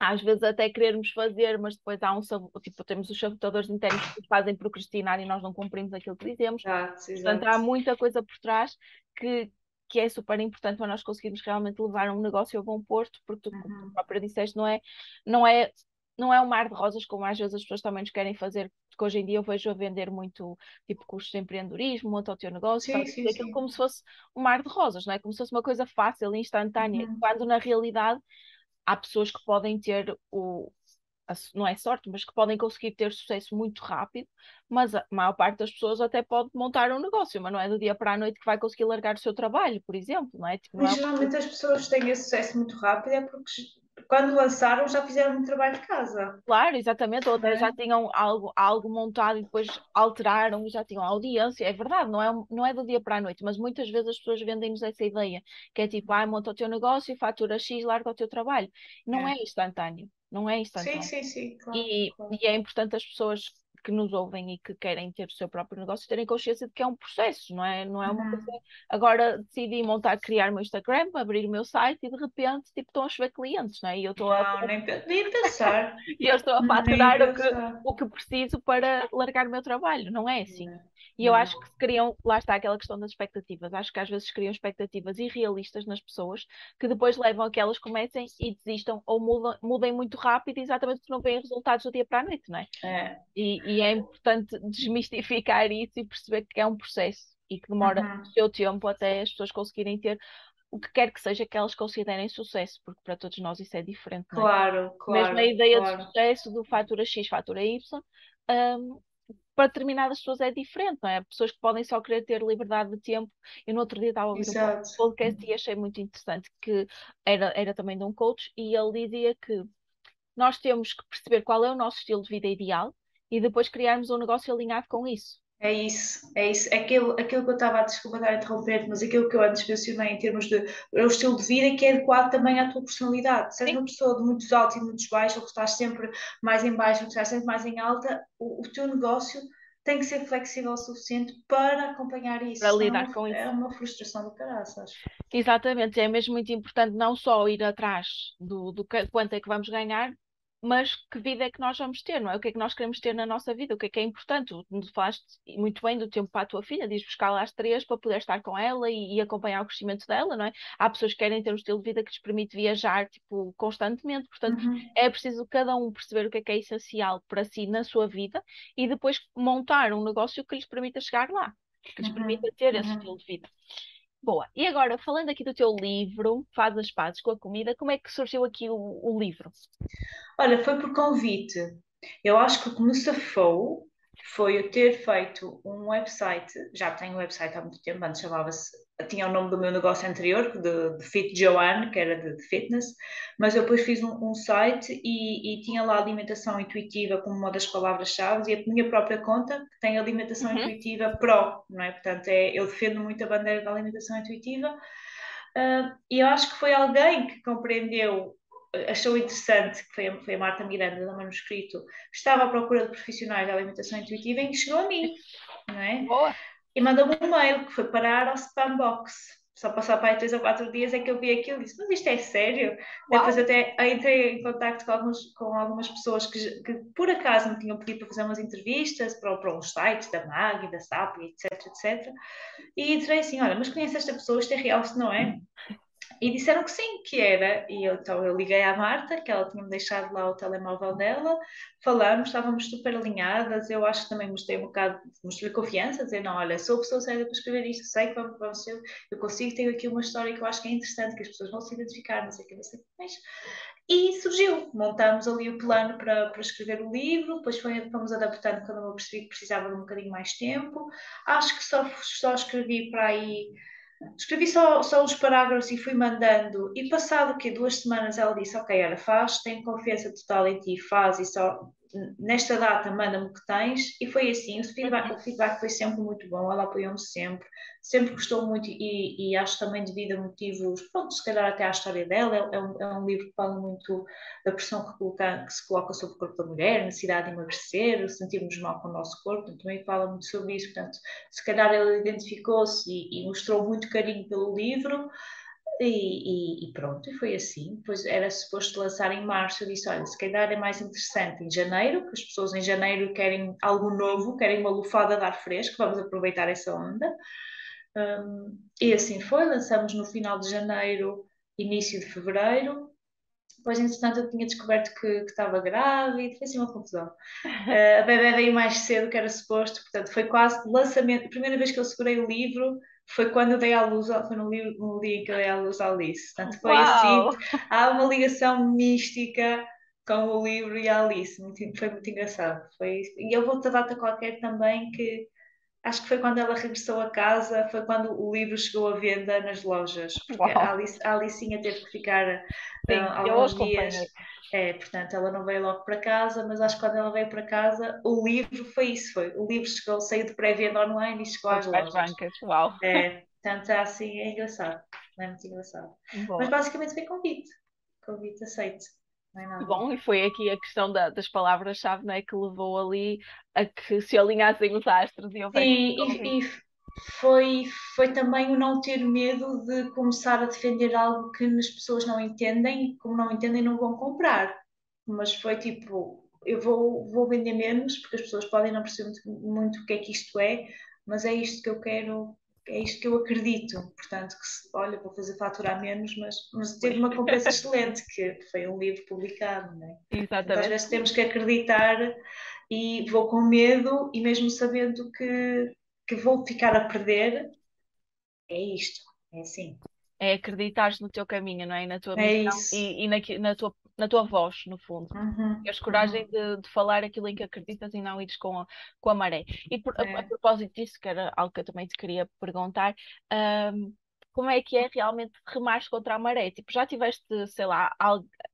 Às vezes até querermos fazer, mas depois há um tipo, temos os sabotadores internos que fazem procrastinar e nós não cumprimos aquilo que dizemos. Exato, Portanto, há muita coisa por trás que, que é super importante para nós conseguirmos realmente levar um negócio a bom porto, porque tu, como tu Uhum. própria disseste, não é, não é, não é um mar de rosas como às vezes as pessoas também nos querem fazer, porque hoje em dia eu vejo a vender muito tipo cursos de empreendedorismo, monta o teu negócio, Sim, sim, aquilo sim. como se fosse um mar de rosas, não é? Como se fosse uma coisa fácil instantânea, Uhum. quando na realidade há pessoas que podem ter o, não é sorte, mas que podem conseguir ter sucesso muito rápido, mas a maior parte das pessoas até pode montar um negócio, mas não é do dia para a noite que vai conseguir largar o seu trabalho, por exemplo, não é? Tipo, não é uma geralmente as pessoas que têm esse sucesso muito rápido é porque quando lançaram já fizeram um trabalho de casa, Claro, exatamente, ou não até já é? tinham algo, algo montado e depois alteraram e já tinham audiência. É verdade, não é, não é do dia para a noite, mas muitas vezes as pessoas vendem-nos essa ideia, que é tipo, ah, monta o teu negócio, fatura X, larga o teu trabalho. Não é É. instantâneo, não é Sim, instantâneo. sim, sim, claro, E, claro. e é importante as pessoas que nos ouvem e que querem ter o seu próprio negócio terem consciência de que é um processo, não é, não é uma coisa. Uhum. Agora decidi montar, criar o meu Instagram, abrir o meu site e de repente tipo, estão a chover clientes, não é? E eu estou a, Não, nem, nem pensar, (laughs) e eu estou a faturar o que, o que preciso para largar o meu trabalho, não é assim. Não, E eu não. acho que se criam, lá está aquela questão das expectativas. Acho que às vezes criam expectativas irrealistas nas pessoas que depois levam a que elas comecem e desistam ou mudam, mudem muito rápido, exatamente porque não veem resultados do dia para a noite, não é? É. E, e é importante desmistificar isso e perceber que é um processo e que demora Uhum. o seu tempo até as pessoas conseguirem ter o que quer que seja que elas considerem sucesso, porque para todos nós isso é diferente, é? Claro, Mesmo a claro, ideia de claro. sucesso do fatura X, fatura Y, hum, para determinadas pessoas é diferente, não é? Pessoas que podem só querer ter liberdade de tempo. Eu no outro dia estava a ouvir um Exato. podcast e achei muito interessante que era, era também de um coach e ele dizia que nós temos que perceber qual é o nosso estilo de vida ideal e depois criarmos um negócio alinhado com isso. É isso, é isso. Aquilo, aquilo que eu estava a desculpa estar a interromper, mas aquilo que eu antes mencionei em termos de é o estilo de vida que é adequado também à tua personalidade. Se és uma pessoa de muitos altos e muitos baixos, ou que estás sempre mais em baixo, ou que estás sempre mais em alta, o, o teu negócio tem que ser flexível o suficiente para acompanhar isso. Para é lidar uma- com isso. É uma frustração do caraças. Exatamente, é mesmo muito importante não só ir atrás do, do quanto é que vamos ganhar, mas que vida é que nós vamos ter, não é? O que é que nós queremos ter na nossa vida, o que é que é importante. Tu falaste muito bem do tempo para a tua filha, diz buscar lá às três para poder estar com ela e, e acompanhar o crescimento dela, não é? Há pessoas que querem ter um estilo de vida que lhes permite viajar, tipo, constantemente, portanto, Uhum. é preciso cada um perceber o que é que é essencial para si na sua vida e depois montar um negócio que lhes permita chegar lá, que lhes Uhum. permita ter esse Uhum. estilo de vida. Boa. E agora, falando aqui do teu livro, Faz as Pazes com a Comida, como é que surgiu aqui o, o livro? Olha, foi por convite. Eu acho que o que me safou foi eu ter feito um website, já tenho um website há muito tempo, antes chamava-se, tinha o nome do meu negócio anterior, de, de Fit Joanne, que era de, de fitness, mas eu depois fiz um, um site e, e tinha lá alimentação intuitiva como uma das palavras-chave e a minha própria conta que tem alimentação Uhum. intuitiva pro, não é? Portanto, é, eu defendo muito a bandeira da alimentação intuitiva ah, e eu acho que foi alguém que compreendeu achou interessante, que foi a, foi a Marta Miranda da Manuscrito, estava à procura de profissionais de alimentação intuitiva e chegou a mim, não é? Boa. E mandou-me um mail que foi parar ao spam box. Só passar para aí três ou quatro dias é que eu vi aquilo e disse, mas isto é sério? Uau. Depois até entrei em contato com, alguns, com algumas pessoas que, que por acaso me tinham pedido para fazer umas entrevistas para, para uns sites da MAG, da SAP, etc, etc. E entrei assim, olha, mas conhece esta pessoa, isto é real, isto não é? E disseram que sim, que era. E eu, então eu liguei à Marta, que ela tinha-me deixado lá o telemóvel dela, falamos, estávamos super alinhadas. Eu acho que também mostrei um bocado, mostrei confiança, dizer: não, olha, sou a pessoa certa para escrever isto, sei que vamos, ser, eu consigo, tenho aqui uma história que eu acho que é interessante, que as pessoas vão se identificar, não sei o que, não sei o que mais. E surgiu, montámos ali o plano para, para escrever o livro, depois foi, fomos adaptando quando eu percebi que precisava de um bocadinho mais tempo. Acho que só, só escrevi para aí Escrevi só, só os parágrafos e fui mandando, e passado o quê? Duas semanas ela disse, ok, ela faz, tem confiança total em ti, faz, e só nesta data manda-me o que tens, e foi assim, o feedback, o feedback foi sempre muito bom, ela apoiou-me sempre, sempre gostou muito e, e, acho também devido a motivos, pronto, se calhar até à história dela, é, é, um, é um, livro que fala muito da pressão que, coloca, que, se coloca sobre o corpo da mulher, a necessidade de emagrecer, sentirmos mal com o nosso corpo, também fala muito sobre isso, portanto, se calhar ela identificou-se e, e mostrou muito carinho pelo livro, e, e, e, pronto, e foi assim. Depois era suposto lançar em março. Eu disse: olha, se calhar é mais interessante em janeiro, que as pessoas em janeiro querem algo novo, querem uma lufada de ar fresco, vamos aproveitar essa onda. Um, e assim foi. Lançamos no final de janeiro, início de fevereiro. Depois, entretanto, eu tinha descoberto que, que estava grávida, foi assim uma confusão. Uh, (laughs) a bebê veio mais cedo que era suposto, portanto, foi quase lançamento. A primeira vez que eu segurei o livro foi quando eu dei à luz, foi no, livro, no dia em que eu dei à luz à Alice. Portanto, foi Uau! assim, há uma ligação mística com o livro e a Alice, muito, foi muito engraçado. Foi, e eu vou-te a data qualquer também que acho que foi quando ela regressou a casa, foi quando o livro chegou à venda nas lojas, porque a, Alice, a Alicinha teve que ficar Sim, uh, alguns dias. É, portanto, ela não veio logo para casa, mas acho que quando ela veio para casa, o livro foi isso, foi. O livro chegou, saiu de pré-venda online e chegou às lojas. bancas, uau. É, portanto, é assim, é engraçado, não é muito engraçado. Mas basicamente foi convite, convite aceito. É Bom, e foi aqui a questão da, das palavras-chave né, que levou ali a que se alinhassem os astros e houvesse. E, e, foi, foi também o não ter medo de começar a defender algo que as pessoas não entendem, como não entendem, não vão comprar. Mas foi tipo, eu vou, vou vender menos, porque as pessoas podem não perceber muito, muito o que é que isto é, mas é isto que eu quero, é isto que eu acredito. Portanto, que se, olha, vou fazer faturar menos, mas, mas teve uma compensa excelente, que foi um livro publicado, não é? Exatamente. às vezes temos que acreditar e vou com medo, e mesmo sabendo que que vou ficar a perder, é isto, é assim. É acreditar no teu caminho, não é? Na tua é missão e, e na, na, tua, na tua voz, no fundo. Uhum, Teres coragem uhum. de, de, falar aquilo em que acreditas e não ires com a, com a maré. E por, é. a, a, propósito disso, que era algo que eu também te queria perguntar, um, como é que é realmente remar contra a maré? Tipo, já tiveste, sei lá,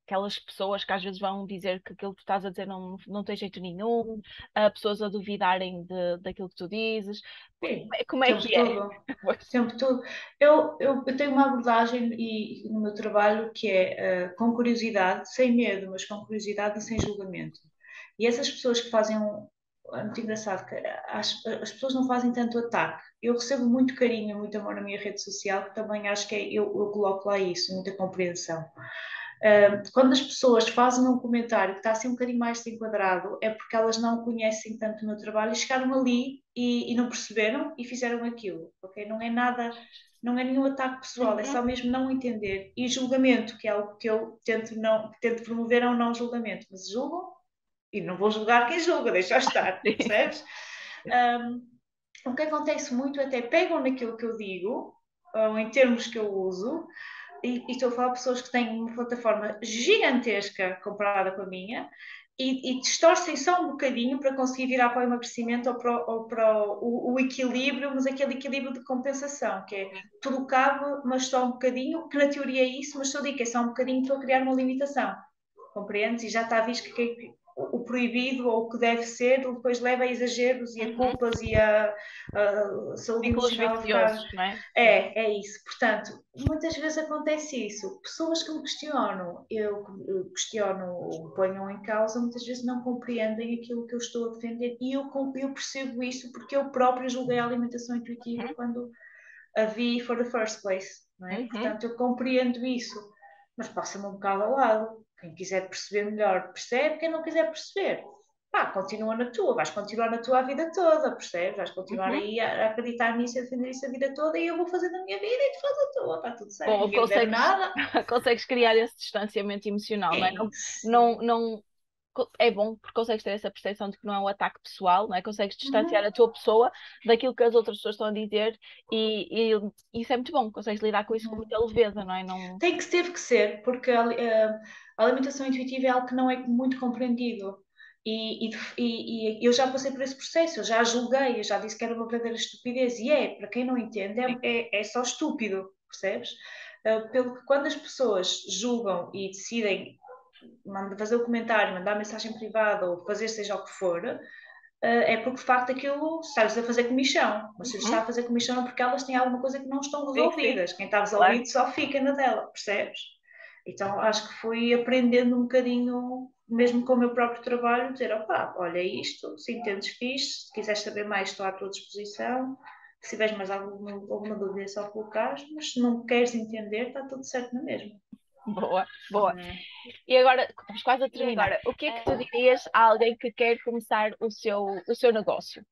aquelas pessoas que às vezes vão dizer que aquilo que tu estás a dizer não, não tem jeito nenhum, uh, pessoas a duvidarem de, daquilo que tu dizes. Sim, como é, é que é? tudo. (laughs) Sempre tudo. Eu, eu, eu, tenho uma abordagem e, no meu trabalho que é uh, com curiosidade, sem medo, mas com curiosidade e sem julgamento. E essas pessoas que fazem um, é muito engraçado que as, as pessoas não fazem tanto ataque. Eu recebo muito carinho, muito amor na minha rede social, que também acho que é, eu, eu coloco lá isso, muita compreensão. Uh, quando as pessoas fazem um comentário que está assim um bocadinho mais desenquadrado, é porque elas não conhecem tanto o meu trabalho e chegaram ali e, e não perceberam e fizeram aquilo, ok? Não é nada, não é nenhum ataque pessoal, é só uhum. mesmo não entender. E julgamento, que é algo que eu tento, não, tento promover, é um não julgamento, mas julgam e não vou julgar quem julga, deixa estar, (laughs) percebes? Um, o que acontece muito é até pegam naquilo que eu digo, ou em termos que eu uso, e, e estou a falar de pessoas que têm uma plataforma gigantesca comparada com a minha, e, e, distorcem só um bocadinho para conseguir virar para o emagrecimento ou para, ou para o, o, equilíbrio, mas aquele equilíbrio de compensação, que é tudo cabe, mas só um bocadinho, que na teoria é isso, mas só digo que é só um bocadinho para criar uma limitação. Compreendes? E já está visto que, o proibido ou o que deve ser, depois leva a exageros e a uhum. culpas e a, a saúde emocional. não é? É, é isso. Portanto, muitas vezes acontece isso. Pessoas que me questionam, eu, questiono, ponham em causa, muitas vezes não compreendem aquilo que eu estou a defender e eu, eu percebo isso porque eu própria julguei a alimentação intuitiva uhum. quando a vi for the first place. É? Uhum. Portanto, eu compreendo isso, mas passa-me um bocado ao lado quem quiser perceber melhor, percebe. Quem não quiser perceber, pá, continua na tua. Vais continuar na tua a vida toda, percebes? Vais continuar uhum. aí a, acreditar nisso, a defender isso a vida toda e eu vou fazer na minha vida e tu fazes a tua. Está tudo certo. Ou consegues, nada. (laughs) consegues criar esse distanciamento emocional, é não é? Não, não, não é bom porque consegues ter essa percepção de que não é um ataque pessoal, não é? Consegues distanciar uhum. a tua pessoa daquilo que as outras pessoas estão a dizer e, e isso é muito bom, consegues lidar com isso com muita leveza, não é? Não... Tem que teve que ser, porque a, a, a alimentação intuitiva é algo que não é muito compreendido. E, e, e, eu já passei por esse processo, eu já julguei, eu já disse que era uma verdadeira estupidez, e é, para quem não entende, é, é, é só estúpido, percebes? Uh, pelo que quando as pessoas julgam e decidem fazer o comentário, mandar mensagem privada ou fazer seja o que for, eh, é porque de facto aquilo estás a fazer comissão. Mas se Uhum. está a fazer comissão é porque elas têm alguma coisa que não estão resolvidas. Quem está resolvido só fica na dela, percebes? Então acho que fui aprendendo um bocadinho, mesmo com o meu próprio trabalho, dizer, opá, olha isto, se entendes fixe, se quiseres saber mais estou à tua disposição, se tiveres mais alguma, alguma dúvida é só colocares, mas se não queres entender, está tudo certo na mesma. Boa, boa. É? E agora, estamos quase a terminar. agora, O que é que tu dirias a alguém que quer começar o seu, o seu negócio?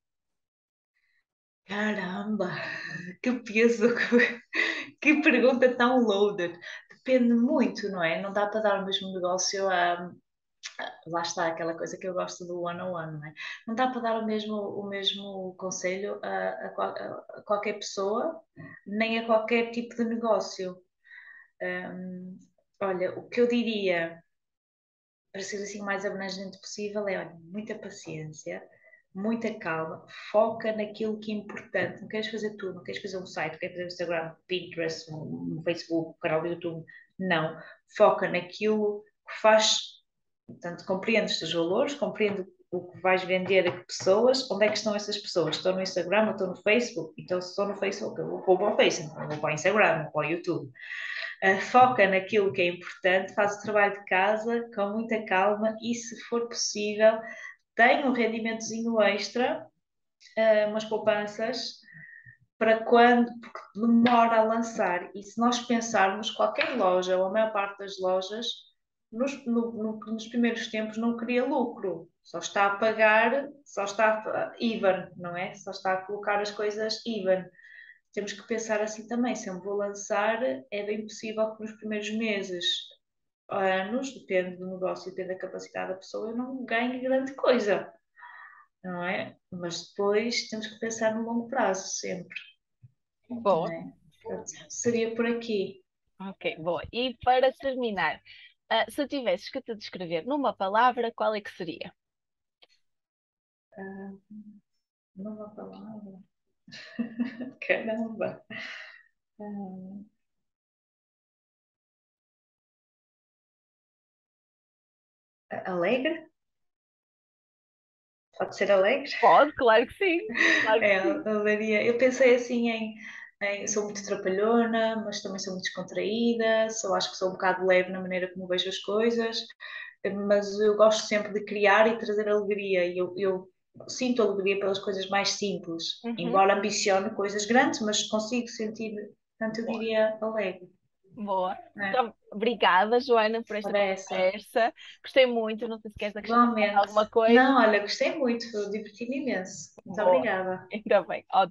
Caramba, que peso, que, (laughs) que pergunta tão loaded. Depende muito, não é? Não dá para dar o mesmo negócio a. Lá está aquela coisa que eu gosto do one-on-one, não é? Não dá para dar o mesmo, o mesmo conselho a, a a qualquer pessoa, nem a qualquer tipo de negócio. Hum, olha, o que eu diria, para ser assim o mais abrangente possível, é olha, muita paciência, muita calma, foca naquilo que é importante. Não queres fazer tudo, não queres fazer um site, não queres fazer um Instagram, Pinterest, um, Facebook, um canal do YouTube. Não. Foca naquilo que faz. Portanto, compreende os teus valores, compreende o que vais vender a que pessoas, onde é que estão essas pessoas? Estão no Instagram ou estão no Facebook? Então, se estão no Facebook, eu vou para o Facebook, eu vou para o Instagram, vou para o YouTube. Foca naquilo que é importante, faz o trabalho de casa com muita calma e, se for possível, tem um rendimentozinho extra, uh, umas poupanças, para quando, porque demora a lançar. E se nós pensarmos, qualquer loja, ou a maior parte das lojas, nos, no- no- nos primeiros tempos não cria lucro, só está a pagar, só está a, even, não é? Só está a colocar as coisas even. Temos que pensar assim também, se eu me vou lançar, é bem possível que nos primeiros meses, anos, depende do negócio, depende da capacidade da pessoa, eu não ganhe grande coisa, não é? Mas depois temos que pensar no longo prazo, sempre, não é? Seria por aqui. Ok, boa. E para terminar, ah, se tivesses que te descrever numa palavra, qual é que seria? Numa palavra. Caramba. Hum. Alegre? Pode ser alegre? Pode, claro que sim. Claro que É, sim. eu pensei assim em, em- sou muito trapalhona, mas também sou muito descontraída, só acho que sou um bocado leve na maneira como vejo as coisas, mas eu gosto sempre de criar e trazer alegria, e eu, eu sinto alegria pelas coisas mais simples, Uhum. embora ambicione coisas grandes, mas consigo sentir, portanto eu diria alegre. Boa. É. Então, obrigada, Joana, por esta essa. conversa. Gostei muito. Não sei se queres acrescentar alguma coisa. Não, olha, gostei muito, diverti-me imenso. Muito Boa. obrigada. Ainda bem, ótimo.